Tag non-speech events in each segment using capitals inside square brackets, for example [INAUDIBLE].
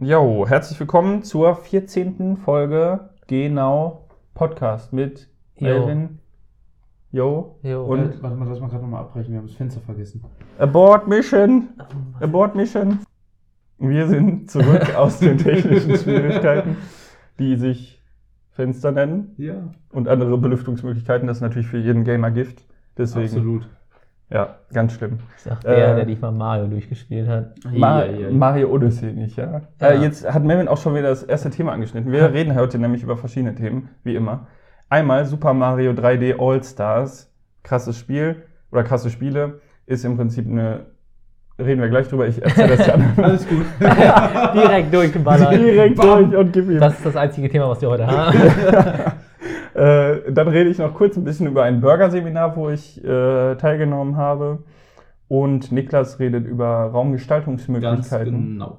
Jo, herzlich willkommen zur 14. Folge Genau Podcast mit Jo. Melvin, Jo Jo. und Warte mal, lass mal gerade nochmal abbrechen, wir haben das Fenster vergessen. Abort Mission. Abort Mission. Wir sind zurück [LAUGHS] aus den technischen Schwierigkeiten, die sich Fenster nennen Ja, und andere Belüftungsmöglichkeiten. Das ist natürlich für jeden Gamer Gift. Deswegen, absolut. Ja, ganz schlimm. Sagt der, Äh, der nicht mal Mario durchgespielt hat. Ma. Mario Odyssey nicht, ja. Ja. Äh, jetzt hat Melvin auch schon wieder das erste Thema angeschnitten. Wir reden heute nämlich über verschiedene Themen, wie immer. Einmal Super Mario 3D All Stars. Krasses Spiel oder krasse Spiele. Ist im Prinzip eine. Reden wir gleich drüber. Ich erzähle das ja [LAUGHS] Alles gut. Direkt durchgeballert. direkt Bam. durch und gib ihm. Das ist das einzige Thema, was wir heute haben. [LAUGHS] Äh, dann rede ich noch kurz ein bisschen über ein Burger-Seminar, wo ich äh, teilgenommen habe. Und Niklas redet über Ganz Raumgestaltungsmöglichkeiten. genau.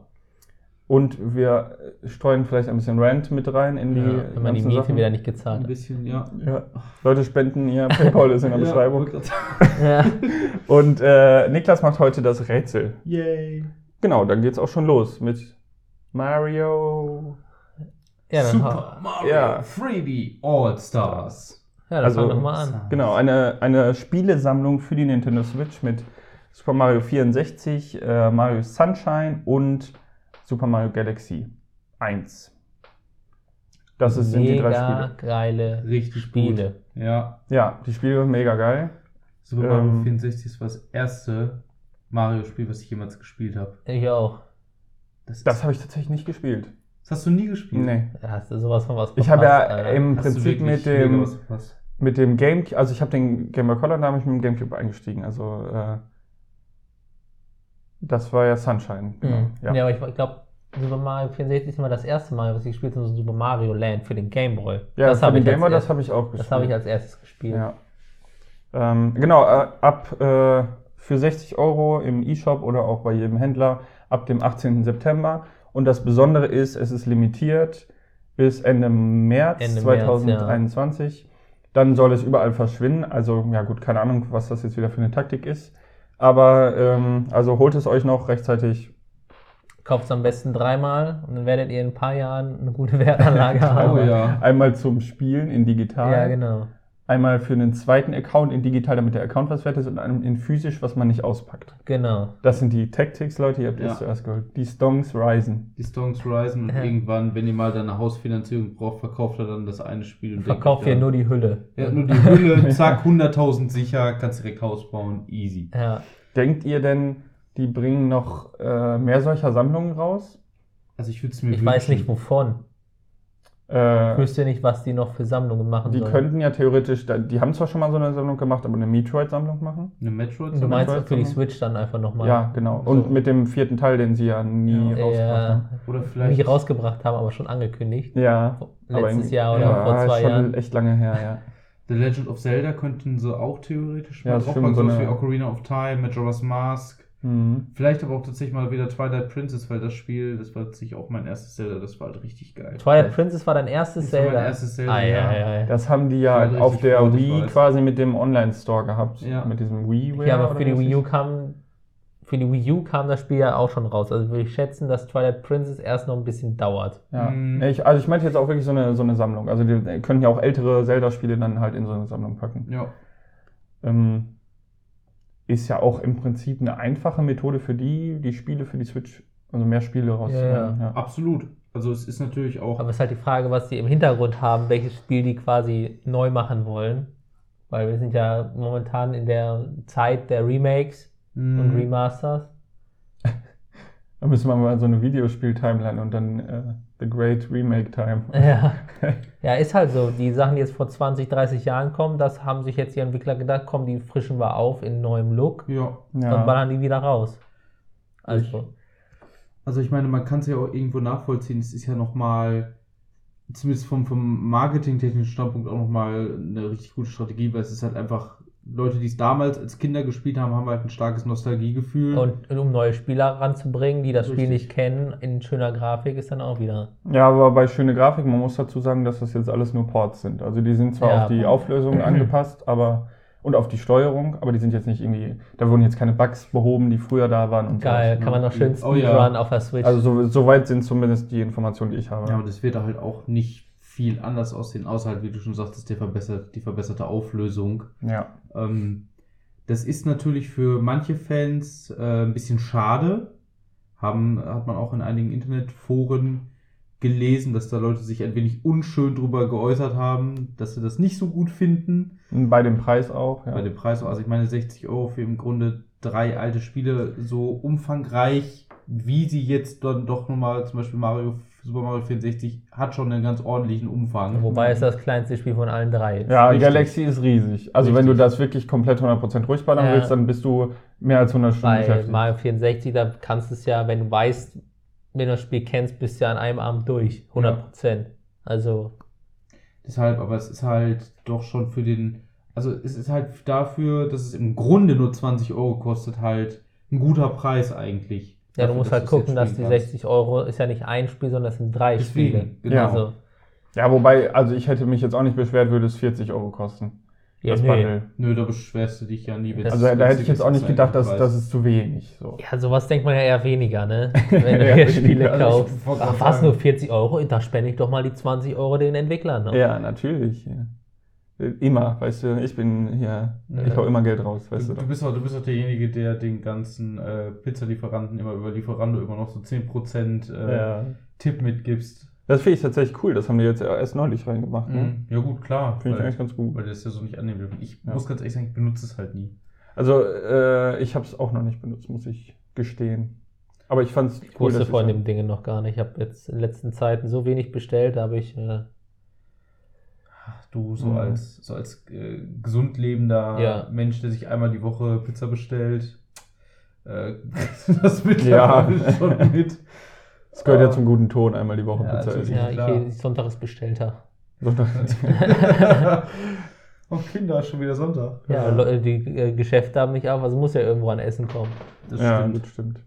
Und wir streuen vielleicht ein bisschen Rant mit rein in die. Ja, wenn man die Miete Sachen. wieder nicht Ein gezahlt hat. bisschen, ja. Ja. Leute spenden, ihr PayPal ist in der [LAUGHS] Beschreibung. [LAUGHS] Ja. Und äh, Niklas macht heute das Rätsel. Yay. Genau, dann geht's auch schon los mit Mario. Ja, dann, Super Mario Ja. 3D All Stars. ja, dann Also- fang doch mal an. Genau, eine, eine Spielesammlung für die Nintendo Switch mit Super Mario 64, äh, Mario Sunshine und Super Mario Galaxy 1. Das ist, sind die drei Mega Spiele. geile Richtig Spiele. Gut. Ja. Ja, die Spiele sind mega geil. Super Mario Ähm. 64 ist das erste Mario-Spiel, was ich jemals gespielt habe. Ich auch. Das, Das habe ich tatsächlich nicht gespielt. Das hast du nie gespielt? Nee. Da hast du sowas von was Ich habe ja verpasst, Alter. im Hast Prinzip mit dem, verpasst? mit dem Game, also ich habe den Game Boy Color, da habe ich mit dem Gamecube eingestiegen. Also äh, das war ja Sunshine. Genau. Mhm. Ja. Ja. aber ich, ich glaube, Super Mario 64 ist mal das erste Mal, was ich gespielt habe, so Super Mario Land für den Game Boy. Ja, das für habe den ich, Game Boy, das habe ich auch gespielt. das habe ich als erstes gespielt. Ja. Ähm, genau, äh, ab äh, für 60 Euro im E-Shop oder auch bei jedem Händler ab dem 18. September. Und das Besondere ist, es ist limitiert bis Ende März Ende März, 2021. Dann soll es überall verschwinden. Also, ja gut, keine Ahnung, was das jetzt wieder für eine Taktik ist. Aber ähm, also holt es euch noch rechtzeitig. Kauft es am besten dreimal und dann werdet ihr in ein paar Jahren eine gute Wertanlage [LAUGHS] haben. Oh ja. Einmal zum Spielen in digital. Ja, genau. Einmal für einen zweiten Account in digital, damit der Account was wert ist, und einen in physisch, was man nicht auspackt. Genau. Das sind die Tactics, Leute, ihr habt Ja. es zuerst gehört. Die Stonks Risen. Die Stones Risen und Ja. irgendwann, wenn ihr mal deine Hausfinanzierung braucht, verkauft er dann das eine Spiel und Verkauft ihr ja, nur die Hülle. Ja, nur die Hülle, [LAUGHS] zack, 100.000 sicher, kannst direkt Haus bauen, easy. Ja. Denkt ihr denn, die bringen noch äh, mehr solcher Sammlungen raus? Also ich würde es mir Ich weiß nicht wovon. Ich Äh, wüsste nicht, was die noch für Sammlungen machen die sollen. könnten ja theoretisch, die haben zwar schon mal so eine Sammlung gemacht, aber eine Metroid-Sammlung machen. Eine Metroid? du meinst Metroid für die? Switch dann einfach nochmal. Ja, genau. Und So. mit dem vierten Teil, den sie ja nie Ja. rausgebracht haben. Oder vielleicht. nicht rausgebracht haben, aber schon angekündigt. Ja. Letztes Jahr oder ja, vor zwei schon Jahren. echt lange her, ja. [LAUGHS] The Legend of Zelda könnten sie auch theoretisch Ja, das drauf stimmt, machen, so sowas eine- wie Ocarina of Time, Majora's Mask. Mhm. Vielleicht aber auch tatsächlich mal wieder Twilight Princess, weil das Spiel, das war tatsächlich auch mein erstes Zelda, das war halt richtig geil. Twilight Princess war dein erstes Das war mein Zelda. erstes Zelda, ah, ja, ja. ja, ja. Das haben die ja auf der Wii quasi mit dem Online-Store gehabt. Ja. Mit diesem Wii. Ja, aber für die Wii U kam für die Wii U kam das Spiel ja auch schon raus. Also würde ich schätzen, dass Twilight Princess erst noch ein bisschen dauert. Ja. Mhm. Ich, also ich meinte jetzt auch wirklich so eine, so eine Sammlung. Also die können ja auch ältere Zelda-Spiele dann halt in so eine Sammlung packen. Ja. Ähm, ist ja auch im Prinzip eine einfache Methode für die, die Spiele für die Switch, also mehr Spiele rauszubringen. Ja, Absolut. Also es ist natürlich auch. Aber es ist halt die Frage, was die im Hintergrund haben, welches Spiel die quasi neu machen wollen. Weil wir sind ja momentan in der Zeit der Remakes Mhm. und Remasters. [LAUGHS] Da müssen wir mal so eine Videospiel-Timeline und dann äh, The Great Remake Time. [LAUGHS] Ja. ja, ist halt so. Die Sachen, die jetzt vor 20, 30 Jahren kommen, das haben sich jetzt die Entwickler gedacht, komm, die frischen wir auf in neuem Look Ja. und Ja. ballern die wieder raus. Also, Also ich meine, man kann es ja auch irgendwo nachvollziehen. Es ist ja nochmal, zumindest vom, vom marketingtechnischen Standpunkt auch nochmal eine richtig gute Strategie, weil es ist halt einfach, Leute, die es damals als Kinder gespielt haben, haben halt ein starkes Nostalgiegefühl. und, und um neue Spieler ranzubringen, die das Spiel Richtig. nicht kennen, in schöner Grafik, ist dann auch wieder. Ja, aber bei schöne Grafik, man muss dazu sagen, dass das jetzt alles nur Ports sind. Also die sind zwar Ja, auf die. Auflösung [CLEARS THROAT] angepasst, aber und auf die Steuerung, aber die sind jetzt nicht irgendwie, da wurden jetzt keine Bugs behoben, die früher da waren und Geil, sowas, kann man noch schön Oh ja. Speedrun auf der Switch. Also so, soweit sind zumindest die Informationen, die ich habe. Ja, aber das wird halt auch nicht viel anders aussehen, außer halt, wie du schon sagtest, der verbessert, die verbesserte Auflösung. ja. Ähm, das ist natürlich für manche Fans äh, ein bisschen schade. Haben, hat man auch in einigen Internetforen gelesen, dass da Leute sich ein wenig unschön drüber geäußert haben, dass sie das nicht so gut finden. Bei dem Preis auch. Ja. Bei dem Preis, also ich meine 60 Euro für im Grunde drei alte Spiele so umfangreich, wie sie jetzt dann doch nochmal, zum Beispiel Mario, Super Mario 64, hat schon einen ganz ordentlichen Umfang. Wobei es das kleinste Spiel von allen drei ist. Ja, Richtig. Galaxy ist riesig. Also wenn du Richtig. das wirklich komplett 100% durchballern Ja. willst, dann bist du mehr als 100 Stunden Bei beschäftigt. Mario 64, da kannst du es ja, wenn du weißt, wenn du das Spiel kennst, bist du ja an einem Abend durch. 100%. Also, Deshalb, aber es ist halt doch schon für den, also es ist halt dafür, dass es im Grunde nur 20 Euro kostet, halt ein guter Preis eigentlich. Ja, du Dafür, musst halt du's jetzt gucken, dass die spielen kannst. 60 Euro ist ja nicht ein Spiel, sondern das sind drei Deswegen, Spiele. genau. Also, Ja, wobei, also ich hätte mich jetzt auch nicht beschwert, würde es 40 Euro kosten. ja, das nee. Bundle. Nö, da beschwerst du dich ja nie. Das- Also es da hätte ich jetzt auch nicht gedacht, dass das ist zu wenig. So. Ja, sowas denkt man ja eher weniger, ne? [LAUGHS] Wenn du Ja, hier Spiele. Also kaufst. Ach, was, nur 40 Euro? Da spende ich doch mal die 20 Euro den Entwicklern. Ne? Ja, natürlich. Ja. Immer, weißt du, ich bin hier, ich Ja. hau immer Geld raus, weißt Du, du. du, bist auch, du bist auch derjenige, der den ganzen äh, Pizzalieferanten immer über Lieferando immer noch so 10% äh, Ja. Tipp mitgibst. Das finde ich tatsächlich cool, das haben die jetzt erst neulich reingemacht. Ne? Ja gut, klar. Finde ich eigentlich ganz gut. weil das ja so nicht annehmen dürfen. Ich Ja. muss ganz ehrlich sagen, ich benutze es halt nie. Also äh, ich habe es auch noch nicht benutzt, muss ich gestehen. Aber ich fand es Ich cool, wusste dass von ich dem Dingen noch gar nicht. Ich habe jetzt in den letzten Zeiten so wenig bestellt, da habe ich. Äh, Du so Mhm. als, so als äh, gesund lebender Ja. Mensch, der sich einmal die Woche Pizza bestellt, äh, [LAUGHS] das mit Ja. schon mit. Es gehört ja Ah. zum guten Ton, einmal die Woche Ja, Pizza essen. ja, ich klar. gehe Sonntag ist bestellter. Sonntag- [LAUGHS] oh Kinder, schon wieder Sonntag. Ja, Leu- die äh, Geschäfte haben nicht auf, also muss ja irgendwo an Essen kommen. Das ja, stimmt. das stimmt.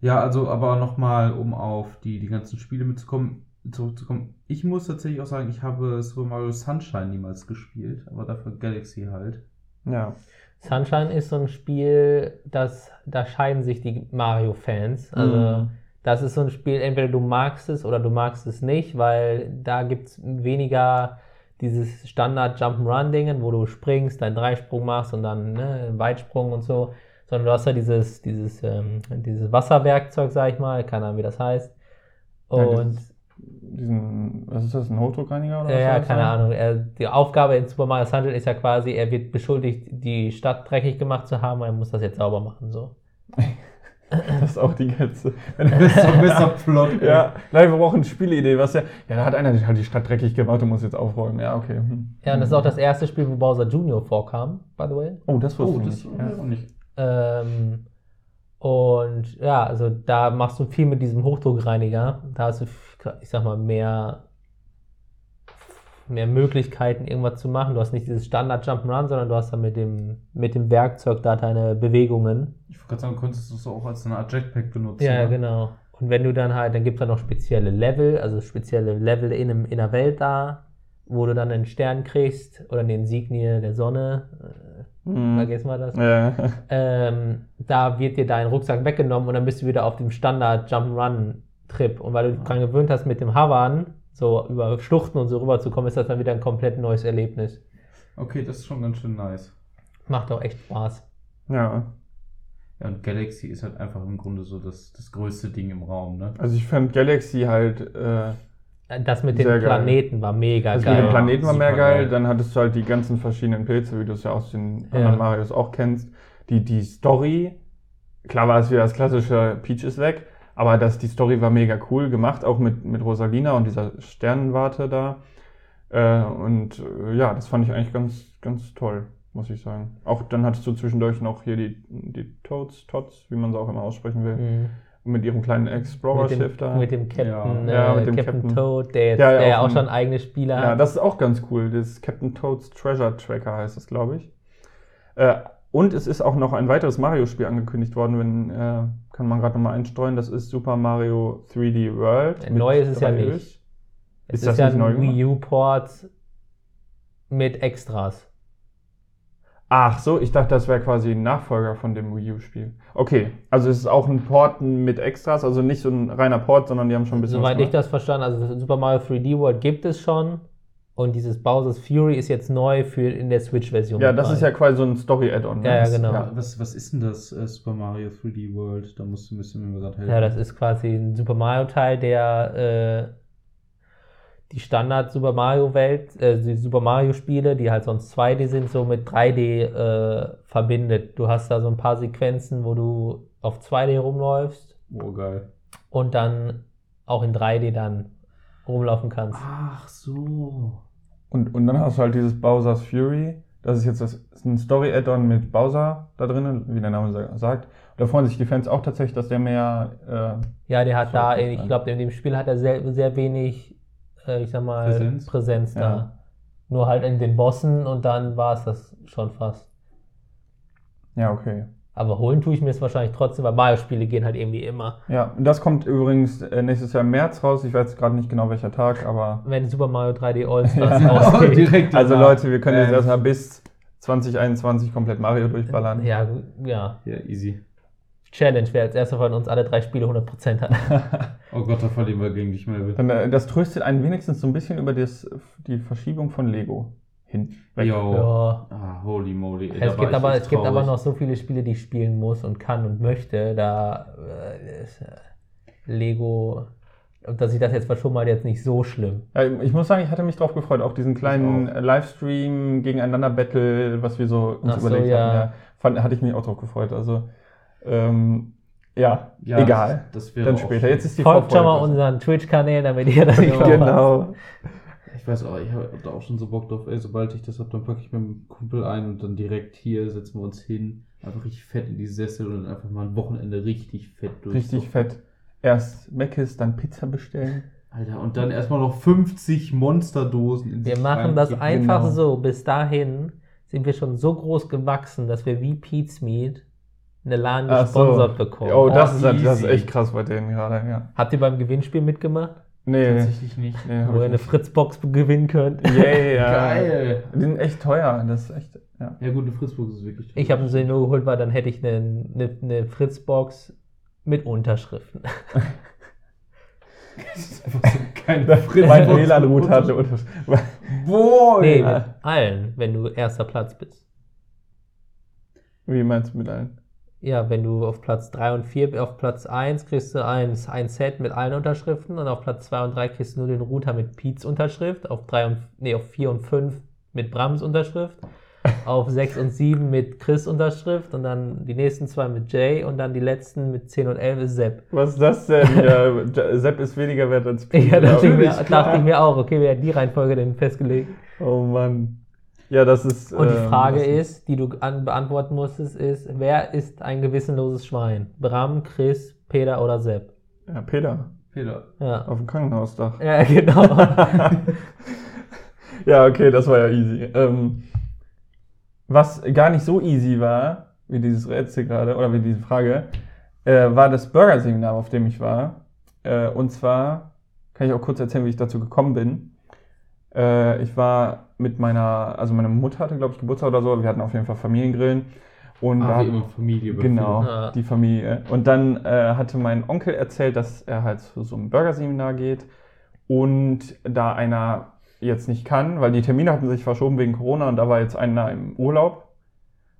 Ja, also aber nochmal, um auf die, die ganzen Spiele mitzukommen, zurückzukommen. Ich muss tatsächlich auch sagen, ich habe Super Mario Sunshine niemals gespielt, aber dafür Galaxy halt. Ja. Sunshine ist so ein Spiel, das, da scheiden sich die Mario-Fans. Also, Mhm. das ist so ein Spiel, entweder du magst es oder du magst es nicht, weil da gibt es weniger dieses Standard Jump'n'Run-Dingen, wo du springst, deinen Dreisprung machst und dann ne, einen Weitsprung und so, sondern du hast ja dieses, dieses, ähm, dieses Wasserwerkzeug, sag ich mal, keine Ahnung, wie das heißt. Ja, Und dieses- Diesen, was ist das, ein Hochdruckreiniger oder ja, was ja, keine sein? Ahnung. Er, die Aufgabe in Super Mario Sunshine ist ja quasi, er wird beschuldigt, die Stadt dreckig gemacht zu haben und er muss das jetzt sauber machen. So. [LAUGHS] Das ist auch die Gänze. Besser, besser Plot. ja, nein, wir brauchen eine Spielidee, was ja. Ja, da hat einer halt die Stadt dreckig gemacht und muss jetzt aufräumen. Ja, okay. Hm. Ja, und das ist auch das erste Spiel, wo Bowser Jr. vorkam, by the way. Oh, das wusste Oh, ich das nicht. ja. Ja. auch nicht. Ähm, und ja, also da machst du viel mit diesem Hochdruckreiniger. Da hast du, ich sag mal, mehr, mehr Möglichkeiten, irgendwas zu machen. Du hast nicht dieses Standard Jump'n'Run, sondern du hast dann mit dem, mit dem Werkzeug da deine Bewegungen. Ich wollte gerade sagen, konntest du es auch als eine Art Jetpack benutzen. Ja, ne? genau. Und wenn du dann halt, dann gibt es dann noch spezielle Level, also spezielle Level in, einem, in der Welt da, wo du dann einen Stern kriegst oder eine Insignie der Sonne. Äh, Hm. vergessen wir das. Ja. Ähm, da wird dir dein Rucksack weggenommen und dann bist du wieder auf dem Standard Jump'n'Run Trip. Und weil du dich dran gewöhnt hast, mit dem Hovern so über Schluchten und so rüberzukommen, ist das dann wieder ein komplett neues Erlebnis. Okay, das ist schon ganz schön nice. Macht auch echt Spaß. ja. Ja, und Galaxy ist halt einfach im Grunde so das, das größte Ding im Raum, ne? Also ich fand Galaxy halt. Äh, Das mit den Sehr geil. Planeten war mega Also geil. mit dem Planeten war mehr super geil, geil. dann hattest du halt die ganzen verschiedenen Pilze, wie du es ja aus den Ja. anderen Marios auch kennst. Die, die Story, klar war es wieder das klassische Peach ist weg, aber das, die Story war mega cool gemacht, auch mit, mit Rosalina und dieser Sternenwarte da. Äh, und äh, ja, das fand ich eigentlich ganz, ganz toll, muss ich sagen. Auch dann hattest du zwischendurch noch hier die, die Toads, Tots, wie man sie auch immer aussprechen will, Mhm. mit ihrem kleinen Explorer-Schiff da. mit dem Captain, Ja. Ja, äh, mit dem Captain, Captain. Toad, der, jetzt, Ja, ja, der ja auch auch schon eigene Spieler Ja, hat. das ist auch ganz cool. Das Captain Toads Treasure Tracker heißt das, glaube ich. Äh, und es ist auch noch ein weiteres Mario-Spiel angekündigt worden, wenn, äh, kann man gerade nochmal einstreuen. Das ist Super Mario 3D World. Neu ist es ja 3 nicht. Ös. es ist ist, ja ein? Wii U-Port mit Extras. Ach so, ich dachte, das wäre quasi ein Nachfolger von dem Wii U-Spiel. Okay, also es ist auch ein Port mit Extras, also nicht so ein reiner Port, sondern die haben schon ein bisschen Soweit ich das verstanden, also Super Mario 3D World gibt es schon. Und dieses Bowser's Fury ist jetzt neu für in der Switch-Version. Ja, das ist ja quasi so ein Story-Add-on. ne? Ja, ja, Das- genau. Ja, was, was ist denn das äh, Super Mario 3D World? Da musst du ein bisschen mir gerade helfen. Ja, das ist quasi ein Super Mario Teil, der äh, die Standard Super Mario Welt, äh, die Super Mario Spiele, die halt sonst 2D sind, so mit 3D äh, verbindet. Du hast da so ein paar Sequenzen, wo du auf 2D rumläufst Oh, geil. und dann auch in 3D dann rumlaufen kannst. Ach so. Und, und dann hast du halt dieses Bowser's Fury. Das ist jetzt das, ist ein Story-Add-on mit Bowser da drin, wie der Name sa- sagt. Da freuen sich die Fans auch tatsächlich, dass der mehr. Ja, der hat da, ich glaube, in dem Spiel hat er sehr, sehr wenig, äh, ich sag mal, Präsenz? Präsenz, Ja. da. Nur halt in den Bossen und dann war es das schon fast. Äh, ja, okay. Aber holen tue ich mir es wahrscheinlich trotzdem, weil Mario-Spiele gehen halt irgendwie immer. Ja, und das kommt übrigens äh, nächstes Jahr im März raus. Ich weiß jetzt gerade nicht genau welcher Tag, aber. Wenn Super Mario 3D [LAUGHS] All-Stars Ja. rausgeht. [LAUGHS] direkt Also. Leute, wir können jetzt Ähm, erstmal bis 2021 komplett Mario durchballern. Ja, ja. Ja, easy. Challenge, wer als erster von uns alle drei Spiele 100% hat. [LAUGHS] Oh Gott, da verlieren wir gegen dich, Melvin. Dann, äh, das tröstet einen wenigstens so ein bisschen über das, die Verschiebung von Lego hin. Weg. Yo. Ja. Ah, holy moly. ey, Es gibt, aber, es gibt aber noch so viele Spiele, die ich spielen muss und kann und möchte. Da äh, ist äh, Lego, dass ich das jetzt verschoben habe, jetzt nicht so schlimm. Ja, ich muss sagen, ich hatte mich drauf gefreut, auch diesen kleinen auch. Livestream gegeneinander Battle, was wir so uns Ach so, überlegt ja. haben. Ja, fand, hatte ich mich auch drauf gefreut. Also ähm, ja, Ja, egal. Das, das wäre Dann später. Jetzt ist die Folgt schon mal unseren Twitch-Kanälen, damit ihr das [LAUGHS] nicht Ja, verpasst. Genau. Ich weiß auch, ich habe da auch schon so Bock drauf, ey, sobald ich das hab, dann packe ich mit dem Kumpel ein und dann direkt hier setzen wir uns hin, einfach richtig fett in die Sessel und einfach mal ein Wochenende richtig fett durch. Richtig fett. Erst Meckes, dann Pizza bestellen. Alter, und dann erstmal noch 50 Monsterdosen in Wir machen das einfach genau. so. Bis dahin sind wir schon so groß gewachsen, dass wir wie Pete's Meat eine LAN Ach so. gesponsert bekommen. Oh, das, Oh, ist, das ist echt krass bei denen gerade, ja. Habt ihr beim Gewinnspiel mitgemacht? Nee, Tatsächlich nicht. nee Wo ihr eine. Fritzbox gewinnen könnt? [LAUGHS] Yay, ja. Geil. Die sind echt teuer. Das ist echt, ja. Ja gut, eine Fritzbox ist wirklich Ich habe sie nur geholt, weil dann hätte ich eine, eine, eine Fritzbox mit Unterschriften. [LAUGHS] Das ist einfach so keine Fritzbox. Mein WLAN-Router hatte Unterschied. Boah, Nee, ey. mit allen, wenn du erster Platz bist. Wie meinst du mit allen? Ja, wenn du auf Platz 3 und 4, auf Platz 1 kriegst du ein, ein Set mit allen Unterschriften und auf Platz 2 und 3 kriegst du nur den Router mit Pete's Unterschrift, auf 3 und nee, auf 4 und 5 mit Brams Unterschrift, [LAUGHS] auf 6 und 7 mit Chris Unterschrift und dann die nächsten zwei mit Jay und dann die letzten mit 10 und 11 ist Sepp. Was ist das denn? [LAUGHS] ja, Sepp ist weniger wert als Pete. Ja, dachte, ich mir, dachte ich mir auch, okay, wer hat die Reihenfolge denn festgelegt? Oh Mann. Ja, das ist. Und die ähm, Frage das ist, die du an, beantworten musstest, ist, wer ist ein gewissenloses Schwein? Bram, Chris, Peter oder Sepp? Ja, Peter. Peter. Ja. Auf dem Krankenhausdach. Ja, [LAUGHS] genau. [LAUGHS] Ja, okay, das war ja easy. Ähm, was gar nicht so easy war, wie dieses Rätsel gerade, oder wie diese Frage, äh, war das Burger-Seminar, auf dem ich war. Äh, und zwar kann ich auch kurz erzählen, wie ich dazu gekommen bin. Äh, ich war mit meiner, also meine Mutter hatte, glaube ich, Geburtstag oder so. Wir hatten auf jeden Fall Familiengrillen. Und da Ah, hat- wie immer Familie. Genau, Ja. die Familie. Und dann äh, hatte mein Onkel erzählt, dass er halt zu so einem Burgerseminar geht und da einer jetzt nicht kann, weil die Termine hatten sich verschoben wegen Corona und da war jetzt einer im Urlaub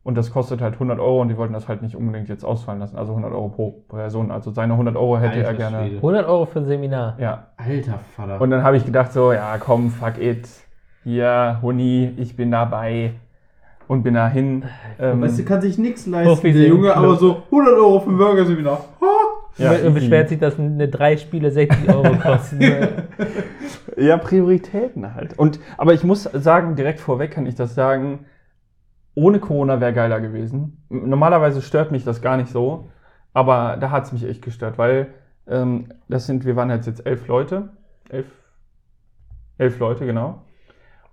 und das kostet halt 100 Euro und die wollten das halt nicht unbedingt jetzt ausfallen lassen, also 100 Euro pro Person. Also seine 100 Euro hätte er Alter gerne. Schwede. 100 Euro für ein Seminar. Ja, Alter Vater. und dann habe ich gedacht so, ja komm, fuck it, hier, Huni, ich bin dabei und bin dahin. Ähm, weißt du, kann sich nichts leisten, der im Junge, Club. aber so 100 Euro für ein Burger-Seminar. Ja, und beschwert sich, dass eine drei Spiele 60 Euro kosten. [LAUGHS] Ja, Prioritäten halt. Und, aber ich muss sagen, direkt vorweg kann ich das sagen, ohne Corona wäre geiler gewesen. Normalerweise stört mich das gar nicht so, aber da hat es mich echt gestört, weil ähm, das sind, wir waren jetzt jetzt elf Leute. Elf, elf Leute, genau.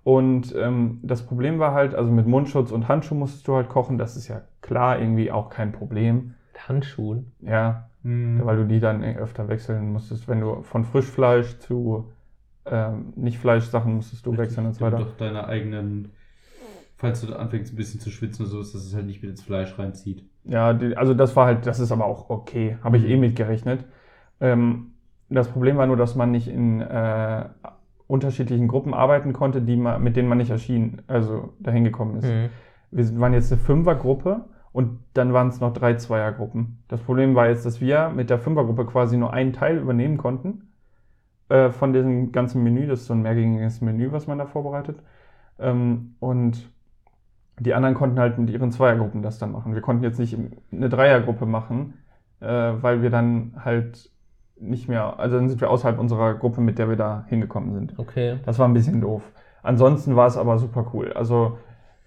Und ähm, das Problem war halt, also mit Mundschutz und Handschuh musstest du halt kochen, das ist ja klar irgendwie auch kein Problem. Handschuhen. Ja, Hm. weil du die dann öfter wechseln musstest. Wenn du von Frischfleisch zu ähm, Nicht-Fleisch-Sachen musstest du wechseln und so weiter. doch deine eigenen falls du da anfängst ein bisschen zu schwitzen oder so, ist, dass es halt nicht mit ins Fleisch reinzieht. Ja, die, also das war halt, das ist aber auch okay. Habe ich Mhm. eh mitgerechnet. Ähm, das Problem war nur, dass man nicht in äh, unterschiedlichen Gruppen arbeiten konnte, die man, mit denen man nicht erschien, also dahin gekommen ist. Mhm. Wir waren jetzt eine Fünfergruppe und dann waren es noch drei Zweiergruppen. Das Problem war jetzt, dass wir mit der Fünfergruppe quasi nur einen Teil übernehmen konnten äh, von diesem ganzen Menü. Das ist so ein mehrgängiges Menü, was man da vorbereitet. Ähm, und die anderen konnten halt mit ihren Zweiergruppen das dann machen. Wir konnten jetzt nicht eine Dreiergruppe machen, äh, weil wir dann halt nicht mehr, also dann sind wir außerhalb unserer Gruppe, mit der wir da hingekommen sind. Okay. Das war ein bisschen doof. Ansonsten war es aber super cool. Also,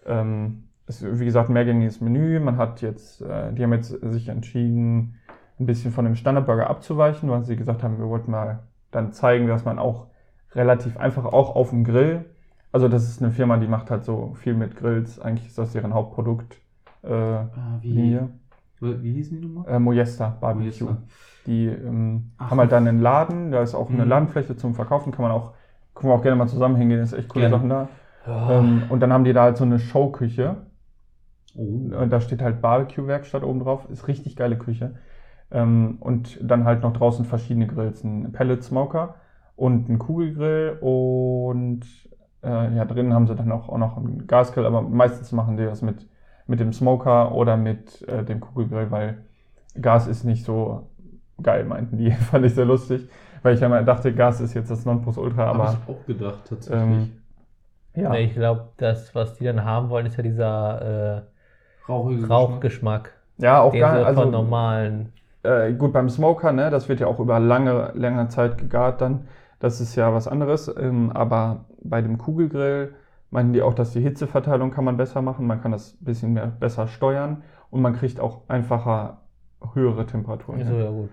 ähm, es wie gesagt, mehrgängiges Menü. Man hat jetzt, äh, die haben jetzt sich entschieden, ein bisschen von dem Standardburger abzuweichen, weil sie gesagt haben, wir wollten mal dann zeigen, dass man auch relativ einfach auch auf dem Grill, also das ist eine Firma, die macht halt so viel mit Grills, eigentlich ist das deren Hauptprodukt. Äh, Ah, wie, Linie. wie hießen die nochmal? Äh, Mojesta Barbecue. Mojesta. Die ähm, haben halt dann einen Laden, da ist auch eine Mhm. Ladenfläche zum Verkaufen, kann man auch, können wir auch gerne mal zusammen hingehen, ist echt coole Gerne. Sachen da. Ja. Ähm, und dann haben die da halt so eine Showküche. Oh. Und da steht halt Barbecue-Werkstatt oben drauf. Ist richtig geile Küche. Ähm, und dann halt noch draußen verschiedene Grills. Ein Pellet-Smoker und ein Kugelgrill. Und äh, ja, drinnen haben sie dann auch, auch noch einen Gasgrill. Aber meistens machen die das mit, mit dem Smoker oder mit äh, dem Kugelgrill, weil Gas ist nicht so geil, meinten die. [LAUGHS] Fand ich sehr lustig. Weil ich ja mal dachte, Gas ist jetzt das Nonplusultra. Habe Aber ich auch gedacht, tatsächlich. ähm, ja. Nee, ich glaube, das, was die dann haben wollen, ist ja dieser äh, Geschmack. Rauchgeschmack. ja, auch gar also, von normalen. äh, gut, beim Smoker, ne, das wird ja auch über lange, lange Zeit gegart dann. Das ist ja was anderes. Ähm, aber bei dem Kugelgrill meinten die auch, dass die Hitzeverteilung kann man besser machen. Man kann das ein bisschen mehr besser steuern und man kriegt auch einfacher höhere Temperaturen. Ist so ja gut.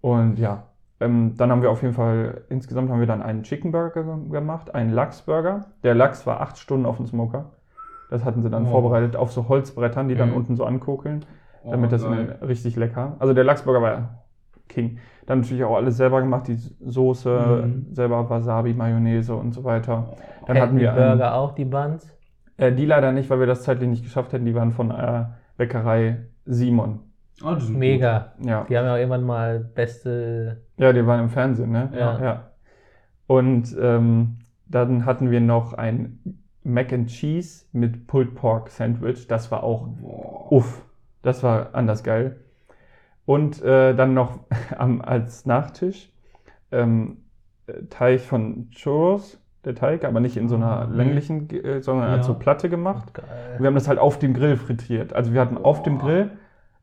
Und ja, ähm, dann haben wir auf jeden Fall, insgesamt haben wir dann einen Chicken Burger ge- gemacht, einen Lachsburger. Der Lachs war acht Stunden auf dem Smoker. Das hatten sie dann Oh. vorbereitet auf so Holzbrettern, die dann Mhm. unten so ankokeln Oh, damit das geil. in, richtig lecker. Also der Lachsburger war ja King. Dann natürlich auch alles selber gemacht, die Soße, Mhm. selber Wasabi, Mayonnaise und so weiter. Dann Hätten hatten die wir Burger auch die Buns? äh, die leider nicht, weil wir das zeitlich nicht geschafft hätten. Die waren von äh, Bäckerei Simon. Ah, die sind Mega. Ja. Die haben ja auch irgendwann mal beste. ja, die waren im Fernsehen, ne? Ja. Und ähm, dann hatten wir noch ein Mac and Cheese mit Pulled Pork Sandwich. Das war auch Gut. Boah. Uff, das war anders geil. Und äh, dann noch [LAUGHS] am, als Nachtisch ähm, äh, Teig von Churros, der Teig, aber nicht in so einer Mhm. länglichen, äh, sondern als Ja. so Platte gemacht. Geil. Und wir haben das halt auf dem Grill frittiert. Also wir hatten auf dem Boah. Grill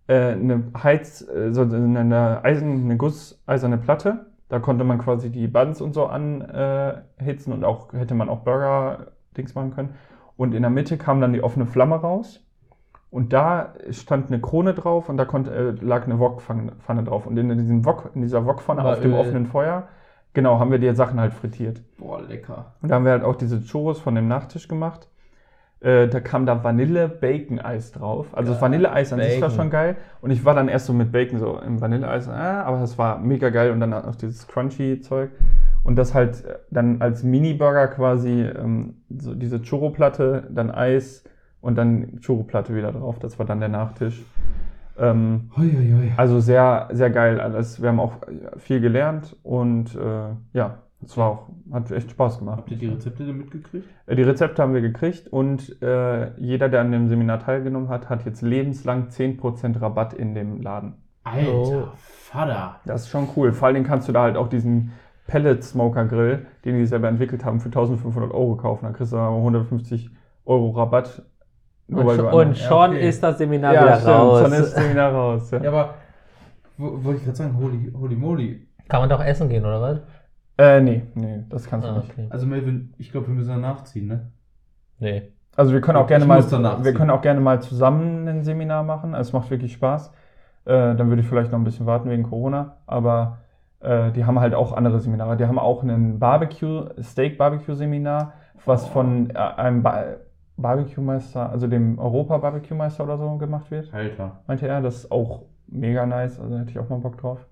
äh, eine Heiz, äh, so eine, eine, Eisen, eine gusseiserne Platte. Da konnte man quasi die Buns und so anhitzen und auch hätte man auch Burger-Dings machen können. Und in der Mitte kam dann die offene Flamme raus. Und da stand eine Krone drauf und da konnte, äh, lag eine Wokpfanne drauf. Und in, diesem Wok, in dieser Wokpfanne auf dem offenen Feuer, genau, haben wir die Sachen halt frittiert. Boah, lecker. Und da haben wir halt auch diese Churros von dem Nachtisch gemacht. Äh, da kam da Vanille-Bacon-Eis drauf. Also das Geil. Vanilleeis an sich war Bacon. schon geil. Und ich war dann erst so mit Bacon so im Vanilleeis, ah, aber das war mega geil. Und dann auch dieses Crunchy-Zeug. Und das halt äh, dann als Mini-Burger quasi, ähm, so diese Churro-Platte, dann Eis und dann Churro-Platte wieder drauf. Das war dann der Nachtisch. Ähm, Hoi, hoi, hoi. also sehr, sehr geil alles. Wir haben auch viel gelernt und äh, ja, es war auch, hat echt Spaß gemacht. Habt ihr die Rezepte denn mitgekriegt? Äh, Die Rezepte haben wir gekriegt und äh, jeder, der an dem Seminar teilgenommen hat, hat jetzt lebenslang 10% Rabatt in dem Laden. Alter, Oh. Vater. Das ist schon cool. Vor allen Dingen kannst du da halt auch diesen Pellet Smoker Grill, den die selber entwickelt haben, für 1500 Euro kaufen. Dann kriegst du aber 150 Euro Rabatt. Und, du schon- an- und schon okay. ist das Seminar ja, wieder stimmt, raus. schon ist das Seminar raus. Ja. Ja, aber wo- wollte ich gerade sagen, holy, holy moly. Kann man doch essen gehen, oder was? Äh, nee, nee, das kannst du Ah, nicht. okay. Also Melvin, ich glaube, wir müssen danach ziehen, ne? Nee. Also wir können auch Ich gerne mal, wir können auch gerne mal zusammen ein Seminar machen. Also es macht wirklich Spaß. Äh, dann würde ich vielleicht noch ein bisschen warten wegen Corona, aber äh, die haben halt auch andere Seminare. Die haben auch ein Barbecue, Steak Barbecue Seminar, was von äh, einem ba Barbecue Meister, also dem Europa Barbecue Meister oder so gemacht wird. Alter. Meinte er, das ist auch mega nice, also hätte ich auch mal Bock drauf.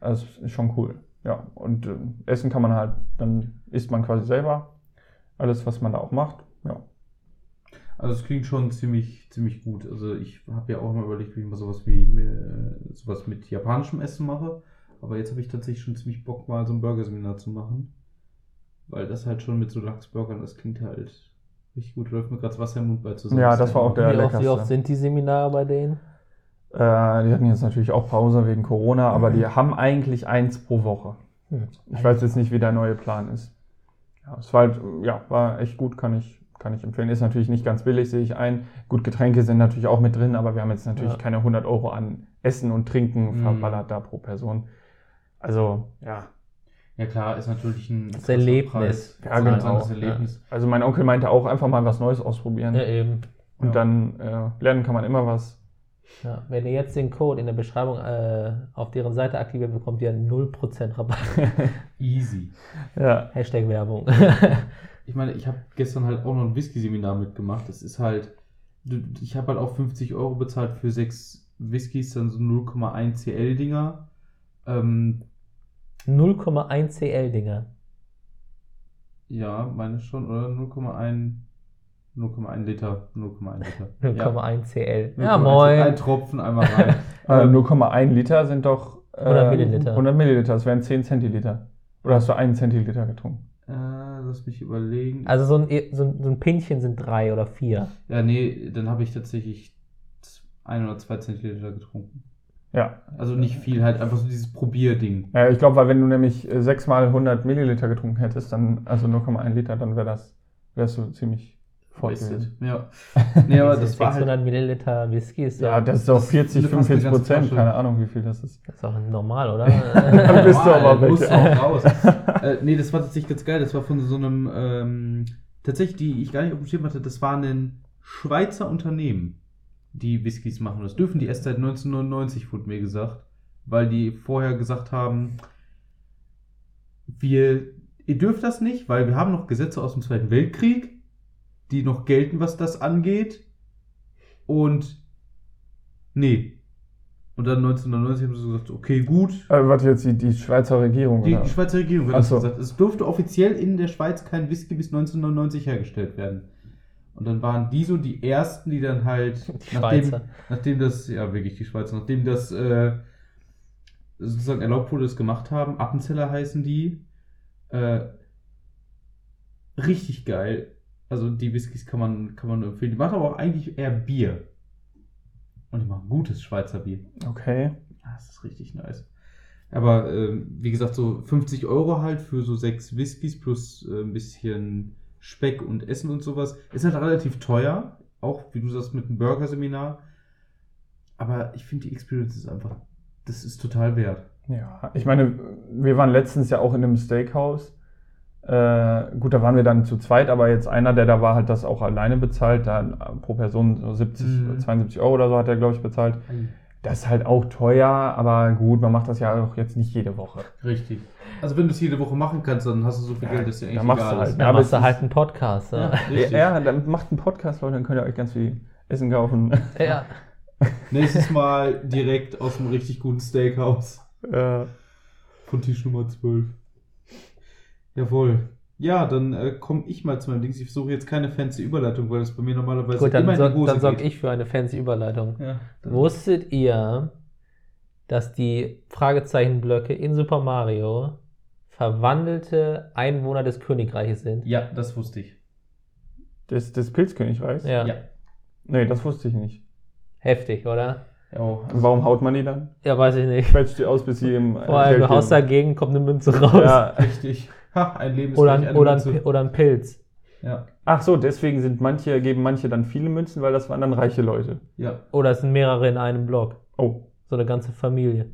Also ist schon cool. Ja, und äh, essen kann man halt, dann isst man quasi selber alles, was man da auch macht. Ja. Also es klingt schon ziemlich, ziemlich gut. Also ich habe ja auch mal überlegt, wie ich mal sowas wie äh, sowas mit japanischem Essen mache. Aber jetzt habe ich tatsächlich schon ziemlich Bock, mal so ein Burgerseminar zu machen. Weil das halt schon mit so Lachsburgern, das klingt halt richtig gut. Läuft mir gerade das Wasser im Mund bei zusammen. Ja, das war auch der Wie oft, wie leckerste. oft sind die Seminare bei denen? Äh, die hatten jetzt natürlich auch Pause wegen Corona, aber die haben eigentlich eins pro Woche. Hm. Ich weiß jetzt nicht, wie der neue Plan ist. Ja, es war halt, ja, war echt gut, kann ich, kann ich empfehlen. Ist natürlich nicht ganz billig, sehe ich ein. Gut, Getränke sind natürlich auch mit drin, aber wir haben jetzt natürlich Ja. keine 100 Euro an Essen und Trinken Mhm. verballert da pro Person. Also, ja. Ja klar, ist natürlich ein Das Erlebnis. Preis. Ja, genau. Das Erlebnis. Also mein Onkel meinte auch einfach mal was Neues ausprobieren. Ja, eben. Und Ja. dann äh, lernen kann man immer was. Ja, wenn ihr jetzt den Code in der Beschreibung äh, auf deren Seite aktiviert, bekommt ihr 0% Rabatt. [LAUGHS] Easy. Ja. Hashtag Werbung. Ich meine, ich habe gestern halt auch noch ein Whisky-Seminar mitgemacht. Das ist halt, ich habe halt auch 50 Euro bezahlt für sechs Whiskys, dann so 0,1 CL-Dinger. Ähm, 0,1 CL-Dinger. ja, meine schon, oder 0,1 0,1 Liter. 0,1 Liter. 0,1 [LAUGHS] CL. Ja. Ja, 0,1 moin. Ein Tropfen einmal rein. [LAUGHS] Äh, Ähm, 0,1 Liter sind doch äh, 100 Milliliter. 100 Milliliter, das wären 10 Zentiliter. Oder hast du einen Zentiliter getrunken? äh, lass mich überlegen. Also so ein, so, ein, so ein Pinchen sind drei oder vier. ja, nee, dann habe ich tatsächlich ein oder zwei Zentiliter getrunken. Ja. Also nicht viel, halt einfach so dieses Probierding. ja ich glaube, weil wenn du nämlich äh, 6 mal 100 Milliliter getrunken hättest, dann, also 0,1 Liter, dann wäre das, wärst du ziemlich voll gewesen. Ja. Nee, aber Diese das war halt 600 Milliliter Whisky ist Ja, doch, das ist doch Das 40, ist fast eine 45 ganze Prozent, keine Ahnung, wie viel das ist. das ist doch normal, oder? [LAUGHS] Dann bist du aber weg. Musst auch raus. [LAUGHS] äh, nee, das war tatsächlich ganz geil. Das war von so einem, ähm, tatsächlich, die ich gar nicht auf dem Schirm hatte, das war ein Schweizer Unternehmen, die Whiskys machen. Das dürfen die erst seit 1999, wurde mir gesagt. Weil die vorher gesagt haben, wir, ihr dürft das nicht, weil wir haben noch Gesetze aus dem Zweiten Weltkrieg, die noch gelten, was das angeht. Und nee. Und dann 1999 haben sie gesagt, okay, gut, Äh, warte jetzt, die, die Schweizer Regierung, die, die Schweizer Regierung hat so. gesagt. Es durfte offiziell in der Schweiz kein Whisky bis 1999 hergestellt werden. Und dann waren die so die ersten, die dann halt, [LAUGHS] Die nachdem, Schweizer. nachdem das, ja wirklich die Schweizer, nachdem das äh, sozusagen erlaubt wurde, das gemacht haben, Appenzeller heißen die, äh, richtig geil. Also die Whiskys kann man, kann man nur empfehlen. Die machen aber auch eigentlich eher Bier. Und die machen gutes Schweizer Bier. Okay. Ah, Das ist richtig nice. Aber ähm, wie gesagt, so 50 Euro halt für so sechs Whiskys plus äh, ein bisschen Speck und Essen und sowas. Ist halt relativ teuer. Auch, wie du sagst, mit einem Burger-Seminar. Aber ich finde, die Experience ist einfach, das ist total wert. Ja, ich meine, wir waren letztens ja auch in einem Steakhouse. Äh, gut, da waren wir dann zu zweit, aber jetzt einer, der da war, hat das auch alleine bezahlt. Da pro Person so 70, Mhm. 72 Euro oder so hat er, glaube ich, bezahlt. Das ist halt auch teuer, aber gut, man macht das ja auch jetzt nicht jede Woche. Richtig. Also wenn du es jede Woche machen kannst, dann hast du so viel Ja, Geld, dass dir eigentlich dann machst du egal halt, ist. Da aber machst es du ist- halt einen Podcast. Ja, Ja. richtig. Ja, dann macht einen Podcast, Leute, dann könnt ihr euch ganz viel Essen kaufen. ja. [LAUGHS] Nächstes Mal direkt aus einem richtig guten Steakhouse. Ja. Von Tisch Nummer 12. Jawohl. Ja, dann äh, komme ich mal zu meinem Dings. Ich versuche jetzt keine fancy Überleitung, weil das bei mir normalerweise Gut, dann, immer in so, die Hose dann sorge ich für eine fancy Überleitung. Ja, Wusstet ihr, dass die Fragezeichenblöcke in Super Mario verwandelte Einwohner des Königreiches sind? ja, das wusste ich. Des, des Pilzkönigreichs? Ja. Ja. Nee, das wusste ich nicht. Heftig, oder? Ja, auch. Und warum haut man die dann? Ja, weiß ich nicht. Quetscht die aus, bis sie im. Vor allem, du haust dagegen, kommt eine Münze raus. Ja. Richtig. Ha, ein Leben ist Oder, ein, eine oder, ein, oder ein Pilz. Ja, Ach so, deswegen sind manche, geben manche dann viele Münzen, weil das waren dann reiche Leute. ja. Oder es sind mehrere in einem Block. Oh. So eine ganze Familie.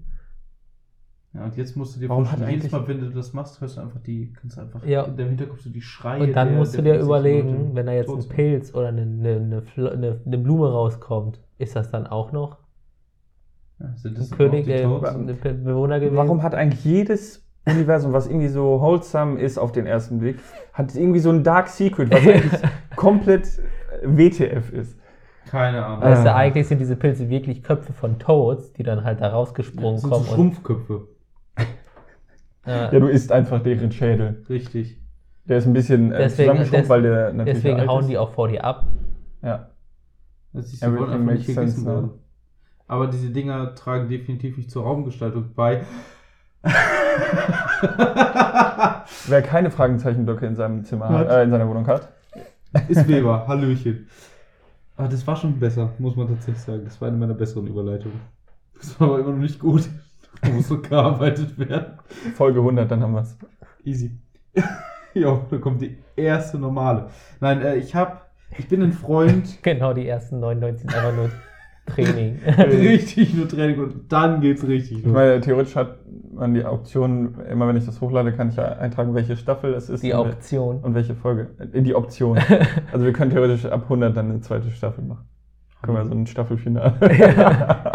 Ja, und jetzt musst du dir Warum vorstellen, hat jedes Mal, wenn du das machst, hörst du einfach die, kannst du einfach Ja. in deinem Hinterkopf so die Schreie. Und dann der- musst du der dir 50 überlegen, Leute wenn da jetzt ein sind. Pilz oder eine, eine, eine, eine, eine Blume rauskommt, ist das dann auch noch Ja, sind ein das König, auch die Toads? ein Be- Bewohner gewesen? Warum hat eigentlich jedes Universum, was irgendwie so wholesome ist auf den ersten Blick, hat irgendwie so ein Dark Secret, was eigentlich [LAUGHS] komplett äh, WTF ist? Keine Ahnung. Weißt du, Ah. eigentlich sind diese Pilze wirklich Köpfe von Toads, die dann halt da rausgesprungen das sind so kommen. und, Schrumpfköpfe. Ja, du isst einfach deren Schädel. Richtig. Der ist ein bisschen äh, Deswegen- des- weil der natürlich deswegen alt hauen ist. die auch vor dir ab. Ja. Das ist, Everything einfach nicht makes gegessen sense. Aber diese Dinger tragen definitiv nicht zur Raumgestaltung bei. [LAUGHS] Wer keine Fragenzeichenblöcke in seinem Zimmer hat, äh, in seiner Wohnung hat. Ist Weber, [LAUGHS] Hallöchen. Aber das war schon besser, muss man tatsächlich sagen. Das war eine meiner besseren Überleitungen. Das war aber immer noch nicht gut. Da muss so gearbeitet werden. Folge 100, dann haben wir's. Easy. [LAUGHS] jo, da kommt die erste normale. Nein, äh, ich hab, ich bin ein Freund, Genau, die ersten 99 sind einfach nur Training. [LAUGHS] [LAUGHS] richtig nur Training und dann geht's richtig Ich los. meine, theoretisch hat man die Option, immer wenn ich das hochlade, kann ich ja eintragen, welche Staffel es ist Die Option. und welche Folge. Äh, Die Option. [LAUGHS] Also wir können theoretisch ab 100 dann eine zweite Staffel machen. Können wir so ein Staffelfinale.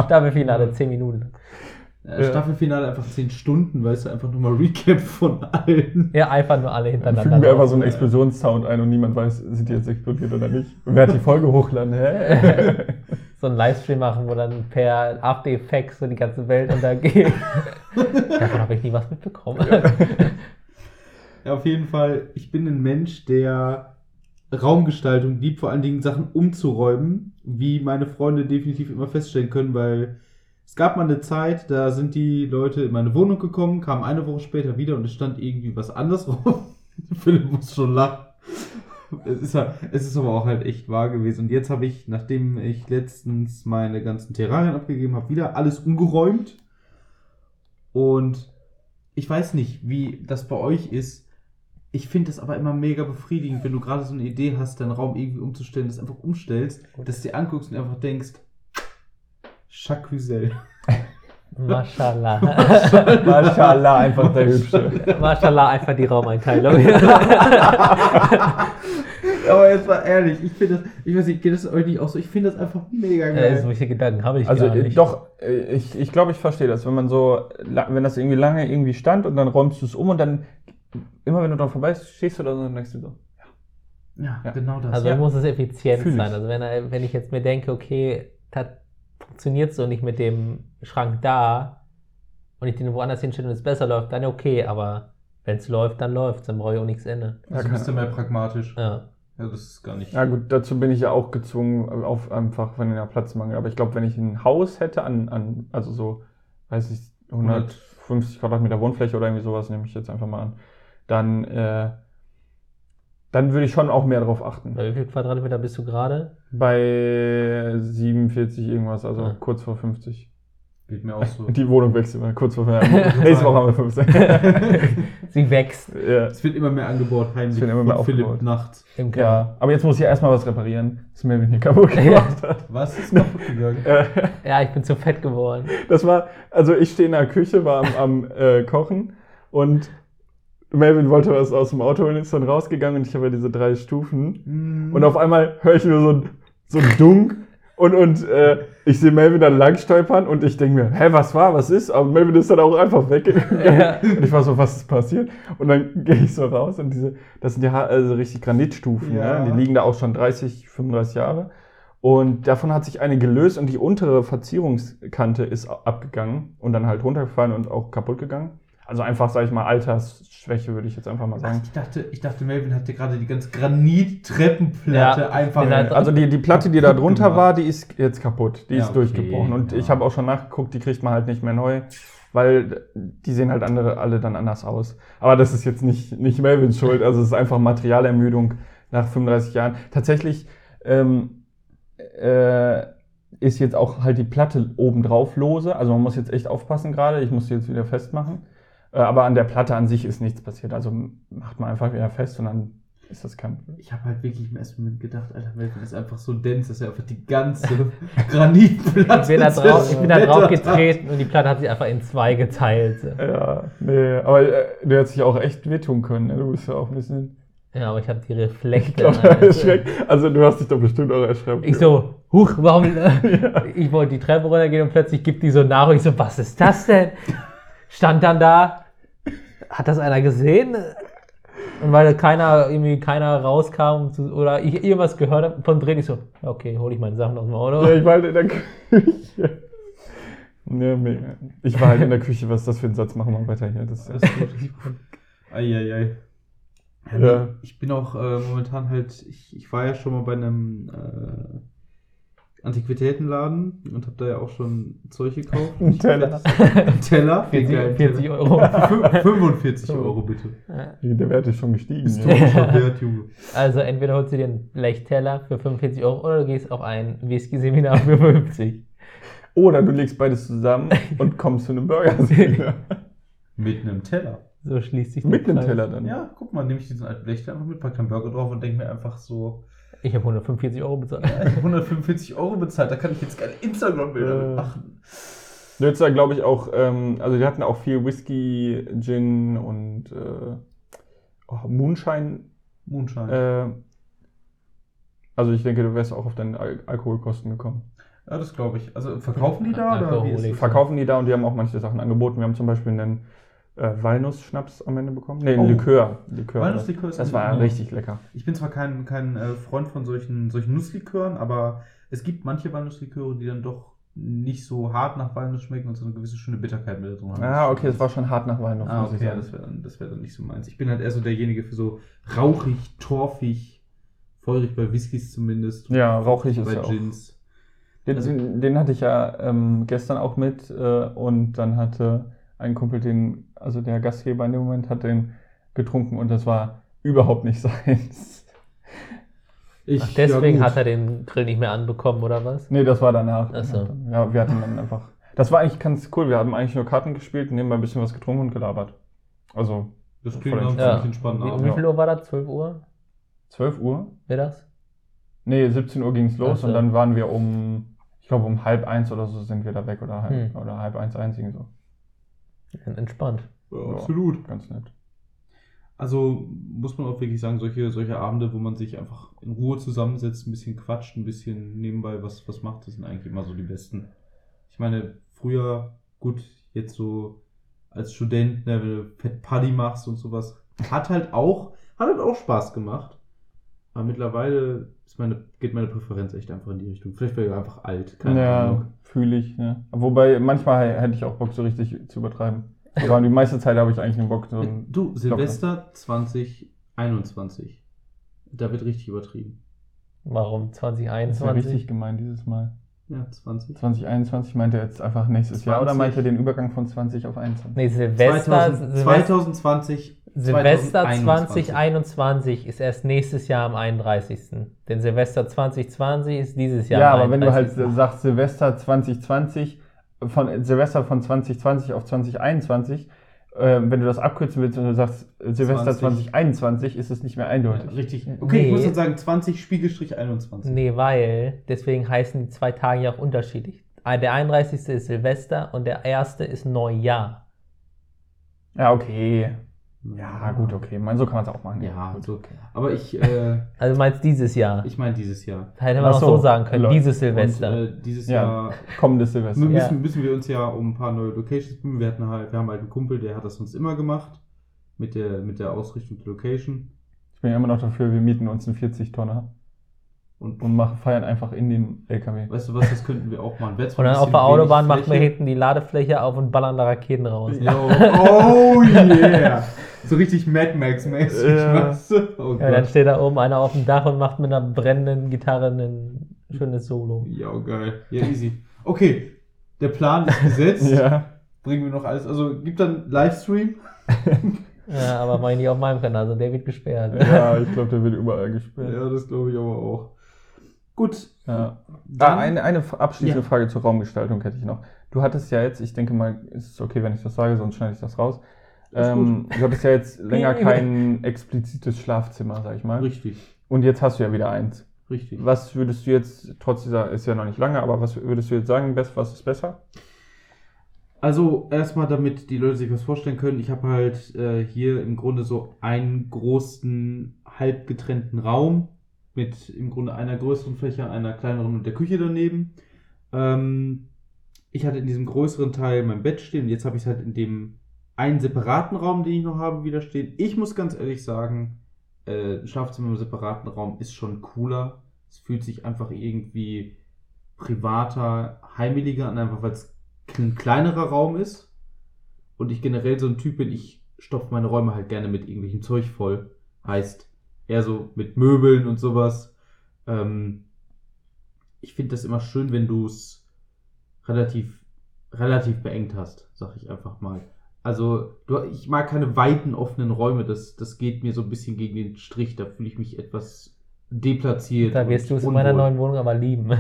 Staffelfinale, 10 Minuten. Äh, Staffelfinale einfach 10 Stunden, weißt du, einfach nochmal Recap von allen. Ja, einfach nur alle Dann hintereinander. fügen wir einfach so einen. Explosionssound ein und niemand weiß, sind die jetzt explodiert oder nicht. Und wer hat die Folge hochladen? Hä? [LAUGHS] so einen Livestream machen, wo dann per After Effects so die ganze Welt untergeht. [LAUGHS] Davon habe ich nie was mitbekommen. Ja, auf jeden Fall, ich bin ein Mensch, der Raumgestaltung liebt, vor allen Dingen Sachen umzuräumen, wie meine Freunde definitiv immer feststellen können, weil es gab mal eine Zeit, da sind die Leute in meine Wohnung gekommen, kamen eine Woche später wieder und es stand irgendwie was anderes rum. [LAUGHS] Philipp muss schon lachen. Es ist, halt- es ist aber auch halt echt wahr gewesen. Und jetzt habe ich, nachdem ich letztens meine ganzen Terrarien abgegeben habe, wieder alles umgeräumt. Und ich weiß nicht, wie das bei euch ist. Ich finde das aber immer mega befriedigend, wenn du gerade so eine Idee hast, deinen Raum irgendwie umzustellen, das einfach umstellst, dass du dir anguckst und einfach denkst, Jacques Mashallah. [LAUGHS] Mashallah, einfach der Hübsche. Mashallah, einfach die Raumeinteilung. [LAUGHS] Aber jetzt mal ehrlich, ich finde das, ich weiß nicht, geht das euch nicht auch so? Ich finde das einfach mega äh, geil. solche Gedanken habe ich Also gar äh, nicht. doch, äh, ich, ich glaube, ich verstehe das. Wenn man so, wenn das irgendwie lange irgendwie stand und dann räumst du es um und dann, immer wenn du dran vorbei stehst oder so, dann denkst du so, ja, Ja. genau das. Also Ja. muss es effizient Fühl sein. Also wenn, er- wenn ich jetzt mir denke, okay, das funktioniert so nicht mit dem Schrank da und ich den woanders hinstelle und es besser läuft, dann okay, aber wenn es läuft, dann läuft dann brauche ich auch nichts ändern. also Ja, bist du keine mehr pragmatisch. Ja. Ja, das ist gar nicht. ja gut, dazu bin ich ja auch gezwungen, auf einfach, wenn der Platzmangel. Aber ich glaube, wenn ich ein Haus hätte an, an also so, weiß ich, 150 Quadratmeter Wohnfläche oder irgendwie sowas, nehme ich jetzt einfach mal an, dann, äh, dann würde ich schon auch mehr darauf achten. Bei wie viel Quadratmeter bist du gerade? Bei 47 irgendwas, also Ah. kurz vor 50. Geht mir auch so. [LAUGHS] Die Wohnung wechseln wir kurz vor Nächste Woche haben wir 50. Sie wächst ja. Es wird immer mehr angebaut, heimlich Es wird immer mehr Philipp aufgebaut. nachts. im Keller. ja, aber jetzt muss ich ja erstmal was reparieren, das Melvin hier kaputt gemacht hat. Was ist kaputt gegangen? Ja, ich bin zu fett geworden. das war, also ich stehe in der Küche, war am, am äh, Kochen und Melvin wollte was aus dem Auto holen, ist dann rausgegangen und ich habe ja diese drei Stufen. Und auf einmal höre ich nur so ein, so ein Dunk und, und äh, ich sehe Melvin dann lang stolpern und ich denke mir, hä, was war, was ist? Aber Melvin ist dann auch einfach weggegangen. Ja. Und ich war so, was ist passiert? Und dann [LAUGHS] gehe ich so raus und diese, das sind ja also richtig Granitstufen, Ja. ne? die liegen da auch schon 30, 35 Jahre. Und davon hat sich eine gelöst und die untere Verzierungskante ist abgegangen und dann halt runtergefallen und auch kaputt gegangen. Also einfach, sage ich mal, Altersschwäche würde ich jetzt einfach mal Ach, sagen. ich dachte, ich dachte, Melvin hatte gerade die ganze Granit-Treppenplatte Ja, einfach. Also die, die Platte, die da drunter war, die ist jetzt kaputt. Die Ja, ist okay, durchgebrochen. Und ja. ich habe auch schon nachgeguckt, die kriegt man halt nicht mehr neu, weil die sehen halt andere alle dann anders aus. Aber das ist jetzt nicht, nicht Melvins Schuld. Also es ist einfach Materialermüdung nach 35 Jahren. Tatsächlich ähm, äh, ist jetzt auch halt die Platte obendrauf lose. Also man muss jetzt echt aufpassen gerade. Ich muss die jetzt wieder festmachen. Äh, aber an der Platte an sich ist nichts passiert. Also macht man einfach wieder fest und dann ist das kein Problem. Ich habe halt wirklich im ersten Moment gedacht, Alter, Melvin ist einfach so dense, dass er einfach die ganze [LAUGHS] Granitplatte Ich bin, da drauf, ich bin da drauf hat. getreten und die Platte hat sich einfach in zwei geteilt. Ja, nee, aber äh, du hättest dich auch echt wehtun können. Ne? Du bist ja auch ein bisschen. Ja, aber ich habe die glaube, erschreckt. Also, du hast dich doch bestimmt auch erschreckt. Ich so, huch, warum? [LAUGHS] Ich wollte die Treppe runtergehen und plötzlich gibt die so nach und ich so, was ist das denn? Stand dann da, hat das einer gesehen? Und weil keiner, irgendwie keiner rauskam zu- oder ich irgendwas gehört habe von drin, ich so, okay, hole ich meine Sachen aus dem Auto. Ja, ich war halt in der Küche. Ja, mega. Ich war halt in der Küche. Was ist das für ein Satz? Machen wir weiter hier. Das, Alles gut. Eieiei. Ja, Ja. nee, Ich bin auch äh, momentan halt, ich, ich war ja schon mal bei einem äh, Antiquitätenladen und habe da ja auch schon Zeug gekauft. [LAUGHS] Ein Teller. Ein Teller? 40, Geil, 40 Teller. Euro. Fü- 45 [LAUGHS] Euro bitte. Der Wert ist schon gestiegen. Ja. Historischer Wert, Junge. Also entweder holst du dir einen Blechteller für 45 Euro oder du gehst auf ein Whisky-Seminar für 50. Oder du legst beides zusammen und kommst zu einem Burger. [LAUGHS] Mit einem Teller. So schließt sich der Mit einem. Teller dann. Ja, guck mal, nehme ich diesen alten Blech einfach mit, pack einen Burger drauf und denke mir einfach so, Ich habe 145 Euro bezahlt. ich habe 145 Euro bezahlt, da kann ich jetzt geile Instagram-Bilder Äh. mitmachen. Jetzt da glaube ich auch, ähm, also die hatten auch viel Whisky, Gin und äh, oh, Moonshine. Moonshine. Äh, also ich denke, du wärst auch auf deine Al Alkoholkosten gekommen. ja, das glaube ich. Also verkaufen die da oder wie? Verkaufen die da und die haben auch manche Sachen angeboten. Wir haben zum Beispiel einen äh, Walnuss-Schnaps am Ende bekommen. Nee, Oh. Likör. Likör Walnusslikör ist das war Ja. richtig lecker. Ich bin zwar kein, kein äh, Freund von solchen, solchen Nusslikören, aber es gibt manche Walnussliköre, die dann doch nicht so hart nach Walnuss schmecken und so eine gewisse schöne Bitterkeit mit drin haben. Ah, okay, das war schon hart nach Walnuss, Ah, okay, ja, das wäre dann, das wär dann nicht so meins. Ich bin halt eher so derjenige für so rauchig, torfig, feurig bei Whiskys zumindest. Ja, rauchig ist bei ja auch. Gins. Den, Also- den hatte ich ja ähm, gestern auch mit äh, und dann hatte ein Kumpel den, also der Gastgeber in dem Moment, hat den getrunken und das war überhaupt nicht [LAUGHS] seins. Ich, Ach, deswegen ja, hat er den Grill nicht mehr anbekommen, oder was? Nee, das war danach. Ach so. Ja, wir hatten dann einfach. Das war eigentlich ganz cool. Wir haben eigentlich nur Karten gespielt, nebenbei ein bisschen was getrunken und gelabert. Also Das klingt nach Ja. ziemlich entspannten Wie, um wie viel Uhr war das? 12 Uhr? 12 Uhr? Mittags? Nee, 17 Uhr ging's los Ach so. und dann waren wir um, ich glaube um halb eins oder so sind wir da weg oder halb, Hm. oder halb eins, eins irgendwie so. Entspannt. Ja, absolut. Ganz nett. Also muss man auch wirklich sagen, solche, solche Abende, wo man sich einfach in Ruhe zusammensetzt, ein bisschen quatscht, ein bisschen nebenbei was, was macht, das sind eigentlich immer so die besten. Ich meine, früher, gut, jetzt so als Student, ne, wenn du Fett Party machst und sowas, hat halt auch, hat halt auch Spaß gemacht. Aber mittlerweile meine, geht meine Präferenz echt einfach in die Richtung. Vielleicht wäre ich einfach alt, keine ja, Ahnung. fühle ich. Ja. Wobei manchmal hätte ich auch Bock, so richtig zu übertreiben. Aber die meiste Zeit habe ich eigentlich einen Bock, so ein Du, Silvester 2021. Da wird richtig übertrieben. Warum Das ist ja 2021? richtig gemein dieses Mal. Ja, 20. 2021 meint er jetzt einfach nächstes Jahr oder 20? meint er den Übergang von 20 auf 21? Nee, Silvester, 2000, Silvester, 2020. Silvester 2021. 2021 ist erst nächstes Jahr am 31. Denn Silvester 2020 ist dieses Jahr Ja, am aber wenn du halt 31.. sagst Silvester 2020, von Silvester von 2020 auf 2021, äh, wenn du das abkürzen willst und du sagst Silvester 20. 2021, ist es nicht mehr eindeutig. Richtig. Okay, ich Nee. muss dann sagen 20 Spiegelstrich 21. Nee, weil deswegen heißen die zwei Tage ja auch unterschiedlich. Ah, Der 31. ist Silvester und der 1. ist Neujahr. Ja, okay. Ja, gut, okay. Man, so kann man es auch machen. Ja, gut. so. Also, Aber ich, äh, [LAUGHS] Also du meinst dieses Jahr. ich meine dieses Jahr. Hätte man auch so, so sagen können, Leute. dieses Silvester. Und, äh, dieses Ja. Jahr Kommendes Silvester. müssen, Ja. müssen wir uns ja um ein paar neue Locations bemühen. Wir, hatten halt, wir haben halt einen Kumpel, der hat das sonst immer gemacht. Mit der, mit der Ausrichtung der Location. Ich bin ja immer noch dafür, wir mieten uns einen 40-Tonner Und und machen, feiern einfach in dem LKW. weißt du was, das könnten wir auch zwar Und dann auf der Autobahn machen wir hinten die Ladefläche auf und ballern da Raketen raus. Ja, [LAUGHS] oh yeah! So richtig Mad Max-mäßig, Ja. weißt du? Oh Ja, dann steht da oben einer auf dem Dach und macht mit einer brennenden Gitarre ein schönes Solo. Ja, geil. Ja, easy. Okay, der Plan ist gesetzt. [LAUGHS] Ja. Bringen wir noch alles. Also gibt dann Livestream. [LAUGHS] Ja, aber mach ich nicht auf meinem Kanal, also der wird gesperrt. ja, ich glaube, der wird überall gesperrt. Ja, das glaube ich aber auch. Gut. Ja. Dann, Ah, eine, eine abschließende Ja. Frage zur Raumgestaltung hätte ich noch. Du hattest ja jetzt, ich denke mal, ist es okay, wenn ich das sage, sonst schneide ich das raus. Ähm, du hattest ja jetzt [LAUGHS] länger kein explizites Schlafzimmer, sag ich mal. Richtig, Und jetzt hast du ja wieder eins. richtig. Was würdest du jetzt, trotz dieser, ist ja noch nicht lange, aber was würdest du jetzt sagen, best- was ist besser? Also erstmal, damit die Leute sich was vorstellen können, ich habe halt äh, hier im Grunde so einen großen, halb getrennten Raum mit im Grunde einer größeren Fläche, einer kleineren und der Küche daneben. Ähm, ich hatte in diesem größeren Teil mein Bett stehen und jetzt habe ich es halt in dem einen separaten Raum, den ich noch habe, wieder stehen. Ich muss ganz ehrlich sagen, äh, ein Schlafzimmer im separaten Raum ist schon cooler. Es fühlt sich einfach irgendwie privater, heimeliger an, einfach weil es ein kleinerer Raum ist und ich generell so ein Typ bin, ich stopfe meine Räume halt gerne mit irgendwelchem Zeug voll. Heißt, eher so mit Möbeln und sowas. Ähm, ich finde das immer schön, wenn du es relativ, relativ beengt hast, sag ich einfach mal. Also, du, ich mag keine weiten, offenen Räume. Das, das geht mir so ein bisschen gegen den Strich. Da fühle ich mich etwas deplatziert. Da wirst du es in meiner neuen Wohnung aber lieben. [LAUGHS]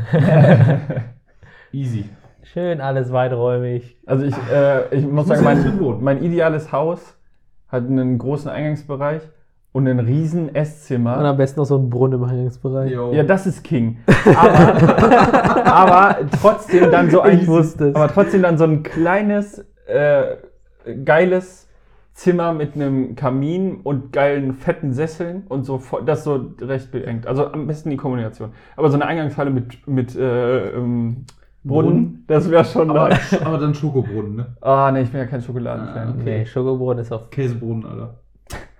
[LAUGHS] Easy. Schön alles weiträumig. Also ich, äh, ich muss sagen, mein, mein ideales Haus hat einen großen Eingangsbereich und einen riesen Und Esszimmer. am besten noch so ein Brunnen im Eingangsbereich. Ja, das ist King. Aber, [LAUGHS] aber trotzdem dann so ein, Ich wusste es. aber trotzdem dann so ein kleines, äh, geiles Zimmer mit einem Kamin und geilen fetten Sesseln und so, voll- das so recht beengt. Also am besten die Kombination. Aber so eine Eingangshalle mit, mit äh, ähm, Brunnen, Brunnen? das wäre schon aber, nice. aber dann Schokobrunnen, ne? Ah, nee, ich bin ja kein Schokoladenfan. Ah, okay. Nee, Schokobrunnen ist auf. Käsebrunnen, Alter.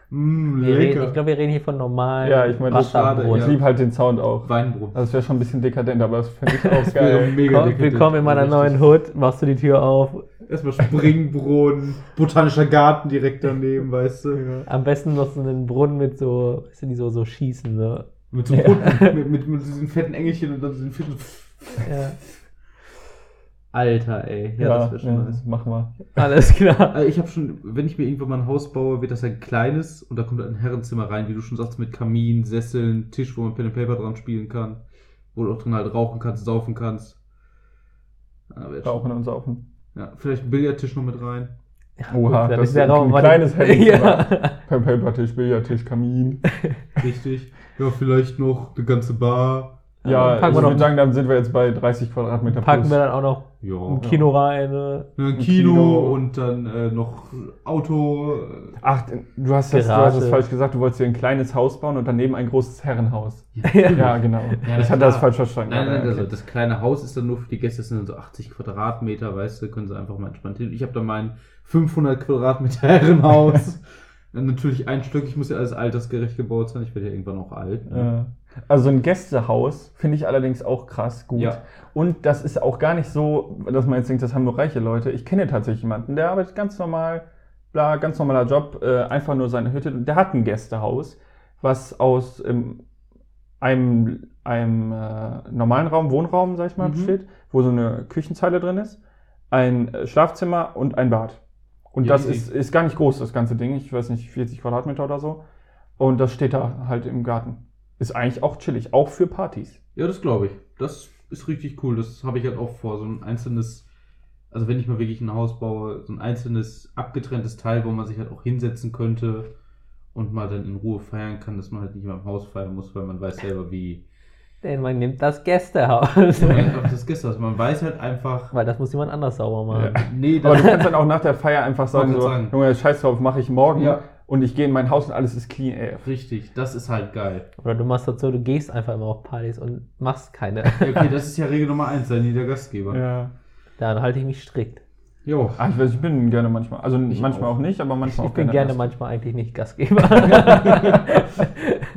Mm, reden, ich glaube, wir reden hier von normalen Ja, ich meine, das schade. Ich ja. liebe halt den Sound auch. Weinbrunnen. Also, das wäre schon ein bisschen dekadent, aber das fände ich auch [LAUGHS] geil. mega Komm, willkommen in meiner neuen Hood. Machst du die Tür auf. Erstmal Springbrunnen, botanischer Garten direkt daneben, weißt du? Am besten noch so einen Brunnen mit so, weißt du, die so, so schießen. Ne? Mit so Ja. Putten, mit, mit, mit diesen fetten Engelchen und dann diesen Fischen. Ja, Alter, ey. Ja, das wäre schon ja, nice. Mach mal. alles klar. Also ich habe schon, wenn ich mir irgendwann mal ein Haus baue, wird das ein kleines und da kommt ein Herrenzimmer rein, wie du schon sagst, mit Kamin, Sesseln, Tisch, wo man Pen and Paper dran spielen kann, wo du auch drin halt rauchen kannst, saufen kannst. Ja, schon- Rauchen und saufen. ja, vielleicht ein Billardtisch noch mit rein. Oha, Gut, das ist Raum ein aber kleines Herrenzimmer. [LAUGHS] ja. Per Papertisch, Billardtisch, Kamin. [LAUGHS] Richtig. Ja, vielleicht noch eine ganze Bar. Ja, packen ich wir würde noch- sagen, dann sind wir jetzt bei 30 Quadratmeter Packen plus. wir dann auch noch Ja. ein Kino rein. Ne? Ein Kino, Kino. und dann äh, noch Auto. Ach, du hast, das, du hast es falsch gesagt. Du wolltest dir ein kleines Haus bauen und daneben ein großes Herrenhaus. Ja. [LAUGHS] Ja, genau. Ja, ich hatte das falsch verstanden. Nein, nein, also das kleine Haus ist dann nur für die Gäste, das sind dann so 80 Quadratmeter, weißt du, können sie einfach mal entspannt hin. Ich habe dann mein 500 Quadratmeter Herrenhaus. [LAUGHS] Dann Natürlich ein Stück, ich muss ja alles altersgerecht gebaut sein, ich werde ja irgendwann auch alt. Ne? Also ein Gästehaus finde ich allerdings auch krass gut. Ja. Und das ist auch gar nicht so, dass man jetzt denkt, das haben nur reiche Leute. Ich kenne tatsächlich jemanden, der arbeitet ganz normal, bla, ganz normaler Job, äh, einfach nur seine Hütte. Der hat ein Gästehaus, was aus ähm, einem, einem äh, normalen Raum, Wohnraum, sag ich mal, Mhm. besteht, wo so eine Küchenzeile drin ist, ein äh, Schlafzimmer und ein Bad. Und Ja, das ist, ist gar nicht groß, das ganze Ding. Ich weiß nicht, 40 Quadratmeter oder so. Und das steht da halt im Garten. Ist eigentlich auch chillig, auch für Partys. Ja, das glaube ich. Das ist richtig cool. Das habe ich halt auch vor. So ein einzelnes, also wenn ich mal wirklich ein Haus baue, so ein einzelnes abgetrenntes Teil, wo man sich halt auch hinsetzen könnte und mal dann in Ruhe feiern kann, dass man halt nicht immer im Haus feiern muss, weil man weiß selber, wie. Denn man nimmt das Gästehaus. Ja, einfach das gestern. Also man weiß halt einfach. Weil das muss jemand anders sauber machen. Ja. Nee, Aber du kannst dann auch nach der Feier einfach sagen, so, sagen. Junge, scheiß drauf, mache ich morgen. Ja. Und ich gehe in mein Haus und alles ist clean AF. richtig, das ist halt geil. Oder du machst das so, du gehst einfach immer auf Partys und machst keine. Ja, okay, [LAUGHS] das ist ja Regel Nummer eins, sei nie der Gastgeber. Ja. Dann halte ich mich strikt. Jo. Ah, ich weiß, ich bin gerne manchmal. Also Ich manchmal auch. auch. nicht, aber manchmal Ich auch bin gerne Gast. manchmal eigentlich nicht Gastgeber. [LAUGHS]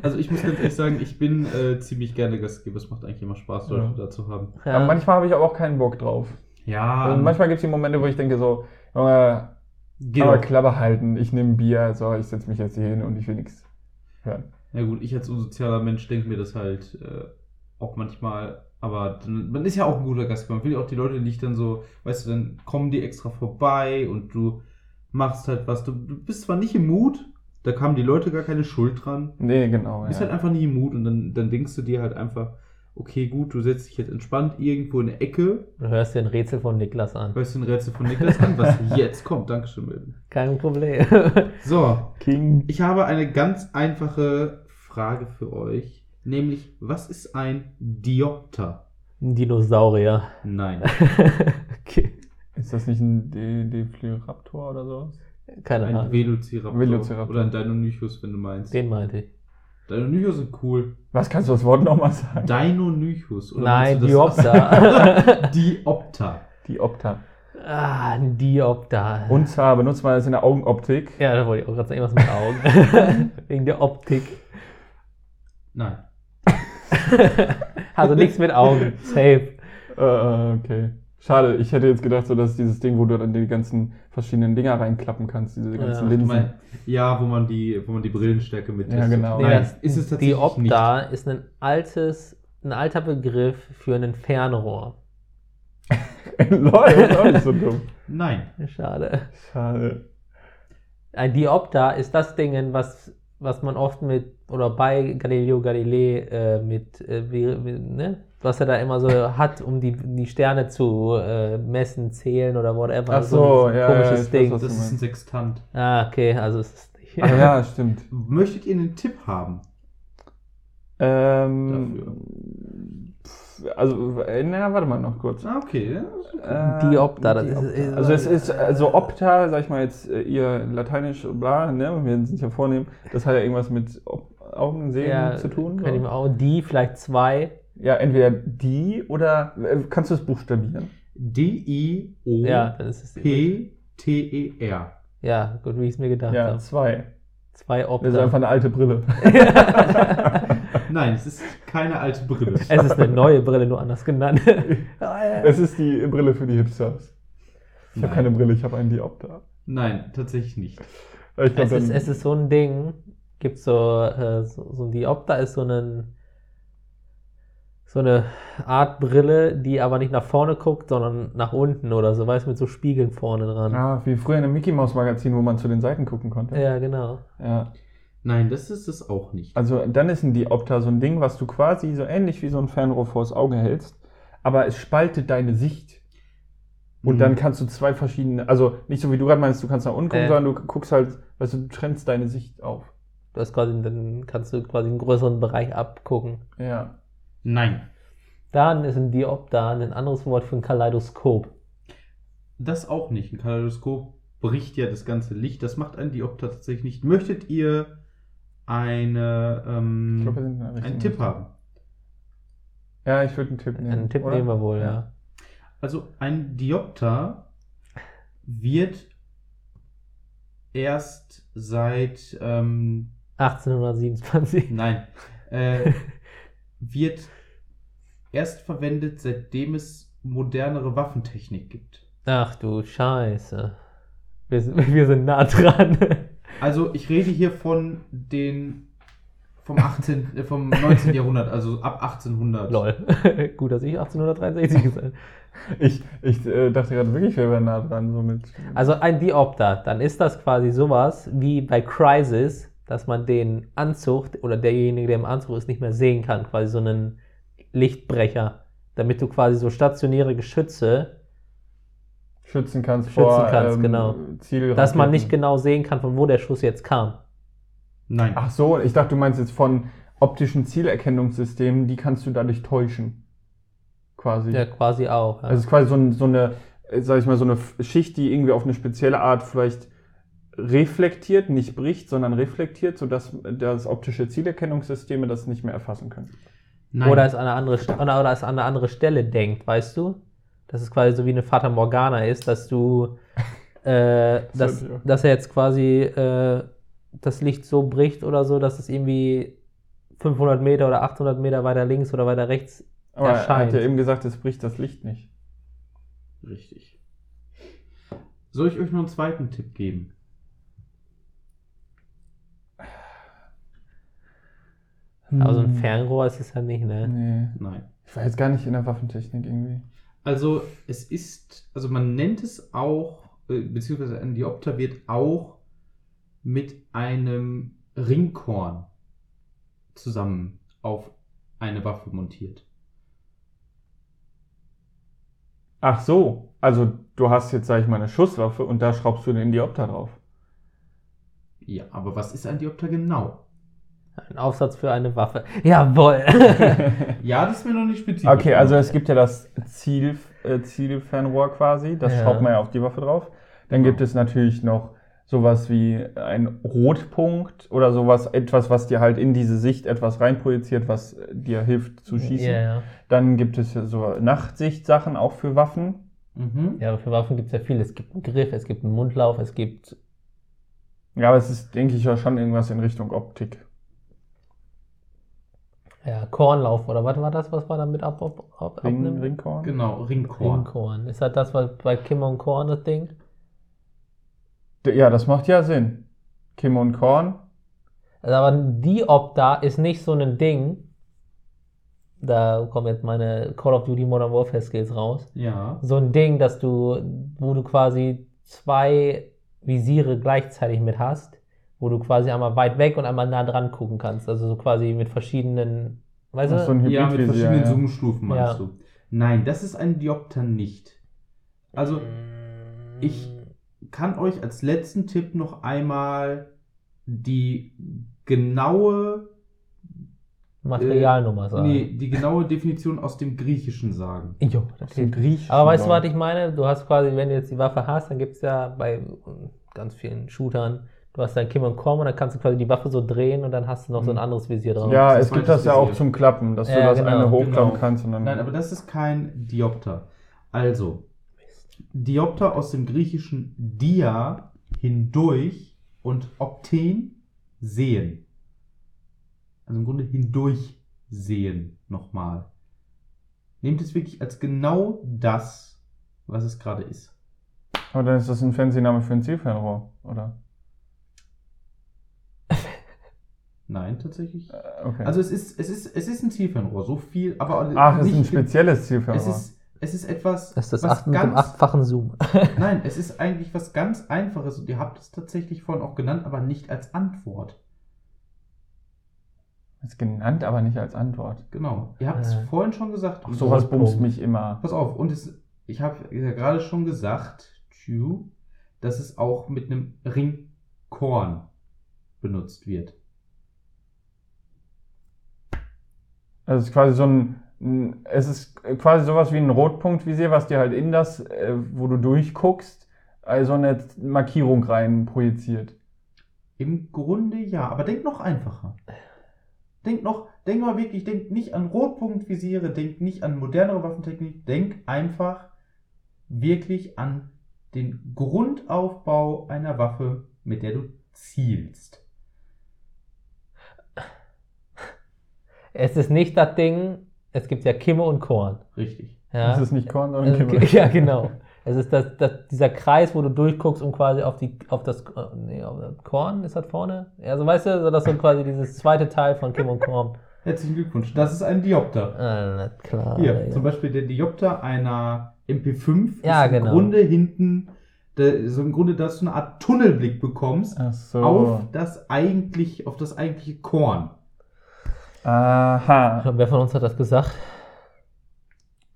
Also ich muss ganz ehrlich sagen, ich bin äh, ziemlich gerne Gastgeber. Es macht eigentlich immer Spaß, Leute Ja. da zu haben. Aber manchmal habe ich aber auch keinen Bock drauf. Ja, Also manchmal gibt es die Momente, wo ich denke so, Junge, geht aber. Klappe halten, ich nehme Bier, so, ich setze mich jetzt hier hin und ich will nichts hören. Ja gut, ich als unsozialer Mensch denke mir das halt äh, auch manchmal, aber dann, man ist ja auch ein guter Gastgeber. Man will ja auch die Leute nicht dann so, weißt du, dann kommen die extra vorbei und du machst halt was. Du, du bist zwar nicht im Mut, da kamen die Leute gar keine Schuld dran. Nee, genau. Du bist ja. halt einfach nie im Mut und dann, dann denkst du dir halt einfach, okay, gut, du setzt dich jetzt entspannt irgendwo in eine Ecke, Du hörst dir ein Rätsel von Niklas an. hörst den Rätsel von Niklas an, was [LAUGHS] jetzt kommt. Dankeschön, Milton. Kein Problem. So, King. ich habe eine ganz einfache Frage für euch, nämlich, was ist ein Diopter? Ein Dinosaurier. Nein. [LAUGHS] okay. Ist das nicht ein De Defliraptor oder so? Keine Ein Ahnung. Velociraptor. Velociraptor. Oder ein Deinonychus, wenn du meinst. Den meinte ich. Deinonychus sind cool. Was kannst du das Wort nochmal sagen? Deinonychus. Oder Nein, Diopter. [LAUGHS] Diopter. Die Opta. ah, ein Diopter. Und zwar benutzt man das in der Augenoptik. Ja, da wollte ich auch gerade sagen, was mit Augen. [LAUGHS] Wegen der Optik. Nein. [LAUGHS] Also nichts mit Augen. Safe. Äh, okay. Schade, ich hätte jetzt gedacht, so dass dieses Ding, wo du dann die ganzen verschiedenen Dinger reinklappen kannst, diese ganzen Ja. Linsen. mein, ja, wo man die, wo man die Brillenstärke mit Ja, genau. Nee, Nein, das, ist es die tatsächlich Opta ist ein altes, ein alter Begriff für ein Fernrohr. [LAUGHS] Lol, das ist auch nicht so dumm. nicht. Nein. Schade. Schade. Ein Diopter ist das Ding, was, was man oft mit, oder bei Galileo Galilei äh, mit, äh, wie, wie, ne? Was er da immer so hat, um die, die Sterne zu äh, messen, zählen oder whatever. Ach so, ein ja, komisches ja, ich weiß, Ding. was- Das ist ein. Sextant. ah, okay, also es ist nicht. Ah, ja, [LAUGHS] stimmt. Möchtet ihr einen Tipp haben? Ähm, pf, also, äh, na, warte mal noch kurz. Ah, okay. Äh, Diopter, das Diopter. ist- ist- also es ist, also Opta, sag ich mal jetzt, äh, ihr Lateinisch, bla, ne, wir sind ja vornehm, das hat ja irgendwas mit Augen, Sehen Ja, zu tun. Kann ich So. mal auch, die, vielleicht zwei. Ja, entweder die oder, äh, kannst du es buchstabieren? Ja, dann ist es. D-I-O-P-T-E-R. Ja, gut, wie ich es mir gedacht Ja, habe. zwei. Zwei Das ist einfach eine alte Brille. [LAUGHS] Nein, es ist keine alte Brille. [LAUGHS] es ist eine neue Brille, nur anders genannt. [LAUGHS] Es ist die Brille für die Hipsters. Ich habe Nein. keine Brille, ich habe einen Diopter. Nein, tatsächlich nicht. Ich glaub, Es ist, dann- es ist so ein Ding, gibt so, äh, so, so ein Diopter ist so ein so eine Art Brille, die aber nicht nach vorne guckt, sondern nach unten oder so, weißt du, mit so Spiegeln vorne dran. Ah, wie früher in einem Mickey Mouse Magazin, wo man zu den Seiten gucken konnte. Ja, genau. Ja. Nein, das ist es auch nicht. Also dann ist ein Diopter so ein Ding, was du quasi so ähnlich wie so ein Fernrohr vors Auge hältst, aber es spaltet deine Sicht. Und Mhm. dann kannst du zwei verschiedene, also nicht so wie du gerade meinst, du kannst nach unten gucken, Äh. sondern du guckst halt, weißt du, du trennst deine Sicht auf. Du hast quasi, dann kannst du quasi einen größeren Bereich abgucken. Ja. Nein. Dann ist ein Diopter ein anderes Wort für ein Kaleidoskop. Das auch nicht. Ein Kaleidoskop bricht ja das ganze Licht. Das macht ein Diopter tatsächlich nicht. Möchtet ihr eine, ähm, Ich glaub, wir sind in der richtigen einen Tipp haben? Ja, ich würde einen Tipp nehmen. Einen Tipp oder? nehmen wir wohl, ja. Also ein Diopter wird erst seit ähm, 1827. nein [LAUGHS] äh, wird erst verwendet, seitdem es modernere Waffentechnik gibt. Ach du Scheiße. Wir sind, [LAUGHS] wir sind nah dran. Also ich rede hier von den vom 18. äh, vom 19. Jahrhundert, also ab 1800. Lol. [LAUGHS] Gut, dass ich 1863 gesagt habe. Ich, ich äh, dachte gerade wirklich, wir wären nah dran, so mit. Also ein Diopter, dann ist das quasi sowas wie bei Crisis, dass man den Anzug oder derjenige, der im Anzug ist, nicht mehr sehen kann. Quasi so einen Lichtbrecher. Damit du quasi so stationäre Geschütze, schützen kannst Schützen vor kannst, ähm, genau. Dass man nicht genau sehen kann, von wo der Schuss jetzt kam. Nein. Ach so, ich dachte, du meinst jetzt von optischen Zielerkennungssystemen, die kannst du dadurch täuschen. Quasi. Ja, quasi auch. Ja. Also es ist quasi so, ein, so eine, sag ich mal, so eine Schicht, die irgendwie auf eine spezielle Art vielleicht reflektiert, nicht bricht, sondern reflektiert, sodass das optische Zielerkennungssysteme das nicht mehr erfassen können. Nein. Oder es an eine andere St- oder oder es an eine andere Stelle denkt, weißt du? Dass es quasi so wie eine Fata Morgana ist, dass du, [LAUGHS] äh, dass, dass er jetzt quasi äh, das Licht so bricht oder so, dass es irgendwie 500 Meter oder 800 Meter weiter links oder weiter rechts. Aber er Erscheint. hat ja eben gesagt, es bricht das Licht nicht. Richtig. Soll ich euch noch einen zweiten Tipp geben? Aber so ein Hm. Fernrohr ist es ja nicht, ne? Nee. Nein. Ich war jetzt gar nicht in der Waffentechnik irgendwie. Also es ist, also man nennt es auch, äh, beziehungsweise ein Diopter wird auch mit einem Ringkorn zusammen auf eine Waffe montiert. Ach so, also du hast jetzt, sag ich mal, eine Schusswaffe und da schraubst du den Diopter drauf. Ja, aber was ist ein Diopter genau? Ein Aufsatz für eine Waffe. Jawohl. [LAUGHS] Ja, das ist mir noch nicht spezifisch. Okay, also es gibt ja das Ziel, äh, Zielfernrohr quasi, das Ja. schraubt man ja auf die Waffe drauf. Dann Genau. gibt es natürlich noch sowas wie ein Rotpunkt oder sowas, etwas, was dir halt in diese Sicht etwas reinprojiziert, was dir hilft zu schießen. Ja, ja. Dann gibt es ja so Nachtsichtsachen auch für Waffen. Mhm. ja, aber für Waffen gibt es ja viel. Es gibt einen Griff, es gibt einen Mundlauf, es gibt. Ja, aber es ist, denke ich, ja schon irgendwas in Richtung Optik. Ja, Kornlauf oder was war das, was man damit ab, ab, ab, Ring, abnimmt? Ringkorn? Genau, Ringkorn. Ringkorn. Ist das das, was bei Kim und Korn das Ding? D- Ja, das macht ja Sinn. Kim und Korn. Also, aber Diopter ist nicht so ein Ding. Da kommen jetzt meine Call of Duty Modern Warfare Skills raus. Ja. So ein Ding, dass du, wo du quasi zwei Visiere gleichzeitig mit hast, wo du quasi einmal weit weg und einmal nah dran gucken kannst. Also so quasi mit verschiedenen, weißt Ach, so ein du? Ja, mit verschiedenen ja. Zoomstufen meinst Ja. du. Nein, das ist ein Diopter nicht. Also, ich kann euch als letzten Tipp noch einmal die genaue, Materialnummer sagen. nee, die genaue Definition aus dem Griechischen sagen. Jo, das Aus dem. Griechischen. Aber weißt du, was ich meine? Du hast quasi, wenn du jetzt die Waffe hast, dann gibt es ja bei ganz vielen Shootern, du hast dein Kim und Korn und dann kannst du quasi die Waffe so drehen und dann hast du noch so ein anderes Visier drauf. Ja, es gibt das ja auch zum Klappen, dass du Ja, das genau, eine hochklappen genau. kannst und dann. Nein, aber das ist kein Diopter. Also, Diopter aus dem griechischen dia, hindurch und opten, sehen. Also im Grunde hindurch sehen nochmal. Nehmt es wirklich als genau das, was es gerade ist. Aber dann ist das ein fancy Name für ein Zielfernrohr, oder? Nein, tatsächlich. Äh, Okay. Also es ist, es ist, es ist ein Zielfernrohr, so viel, aber Ach, es ist ein spezielles Es Zielfernrohr. ist, es ist etwas, Das ist das was acht, mit dem ganz achtfachen Zoom. [LAUGHS] Nein, es ist eigentlich was ganz Einfaches und ihr habt es tatsächlich vorhin auch genannt, aber nicht als Antwort. Ist genannt, aber nicht als Antwort. Genau. Ihr habt es Äh. vorhin schon gesagt. Ach, sowas bumst mich immer. Pass auf, und es, ich habe ja gerade schon gesagt, dass es auch mit einem Ringkorn benutzt wird. Also es ist quasi so ein, es ist quasi sowas wie ein Rotpunktvisier, was dir halt in das, äh, wo du durchguckst, also eine Markierung rein projiziert. Im Grunde ja, aber denk noch einfacher. Denk noch, denk mal wirklich, denk nicht an Rotpunktvisiere, denk nicht an modernere Waffentechnik, denk einfach wirklich an den Grundaufbau einer Waffe, mit der du zielst. Es ist nicht das Ding, es gibt ja Kimme und Korn. Richtig. Ja, Das ist nicht Korn, sondern Also, Kimme. [LAUGHS] ja genau. Es ist das, das, dieser Kreis, wo du durchguckst, um quasi auf die, auf das, äh, nee, auf das Korn, ist das vorne? Ja, so weißt du, so das ist so quasi dieses zweite Teil von Kim und Korn. Herzlichen Glückwunsch. Das ist ein Diopter. Äh, na klar. Hier, ja. zum Beispiel der Diopter einer MP5 Ja, ist im genau. Grunde hinten, der, so im Grunde, dass du eine Art Tunnelblick bekommst so. auf das eigentlich, auf das eigentliche Korn. Aha. Wer von uns hat das gesagt?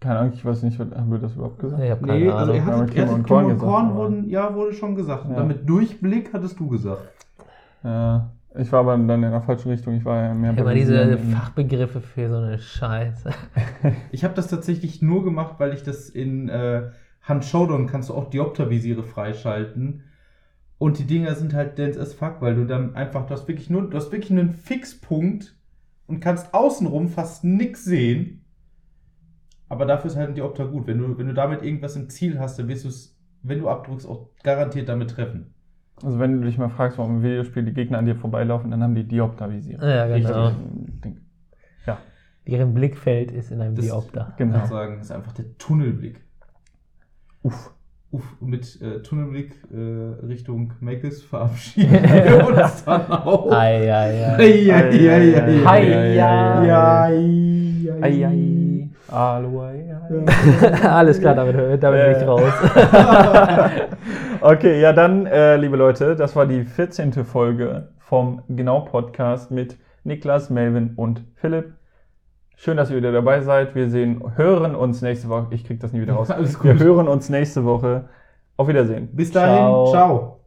Keine Ahnung, ich weiß nicht, haben wir das überhaupt gesagt? Ich habe keine Nee, also Ahnung. er aber hat, Kim er hat und Kim Korn und gesagt, Korn wurden, ja, wurde schon gesagt. Und Ja. damit Durchblick hattest du gesagt. Ja. Ich war aber dann in der falschen Richtung. Ich war ja mehr Immer bei diese. Fachbegriffe für so eine Scheiße. [LAUGHS] Ich habe das tatsächlich nur gemacht, weil ich das in äh, Hand Showdown kannst du auch Dioptervisiere freischalten. Und die Dinger sind halt dense as fuck, weil du dann einfach, du hast wirklich nur, du hast wirklich einen Fixpunkt und kannst außenrum fast nix sehen. Aber dafür ist halt ein Diopter gut. Wenn du, wenn du damit irgendwas im Ziel hast, dann wirst du es, wenn du abdrückst, auch garantiert damit treffen. Also wenn du dich mal fragst, warum im Videospiel die Gegner an dir vorbeilaufen, dann haben die Diopter-Visiere. Ja, genau. Ding. Deren Blickfeld ist in einem Das- Diopter. Ich Genau. kann sagen, das ist einfach der Tunnelblick. Uff. Uff, mit äh, Tunnelblick äh, Richtung Makes verabschieden [LAUGHS] wir uns dann auch. Ei, ei, ei. [LAUGHS] Ei, ei, ei, ei, Ei, ei, ei, ei, ei, Ei, ei. Hallo, ei, ei. [LAUGHS] Alles klar, damit, damit bin ich raus. Okay, ja dann, äh, liebe Leute, das war die 14. Folge vom Genau-Podcast mit Niklas, Melvin und Philipp. Schön, dass ihr wieder dabei seid. Wir sehen, hören uns nächste Woche. Ich krieg das nie wieder raus. [LAUGHS] Alles gut. Wir hören uns nächste Woche. Auf Wiedersehen. Bis dahin, Ciao. ciao.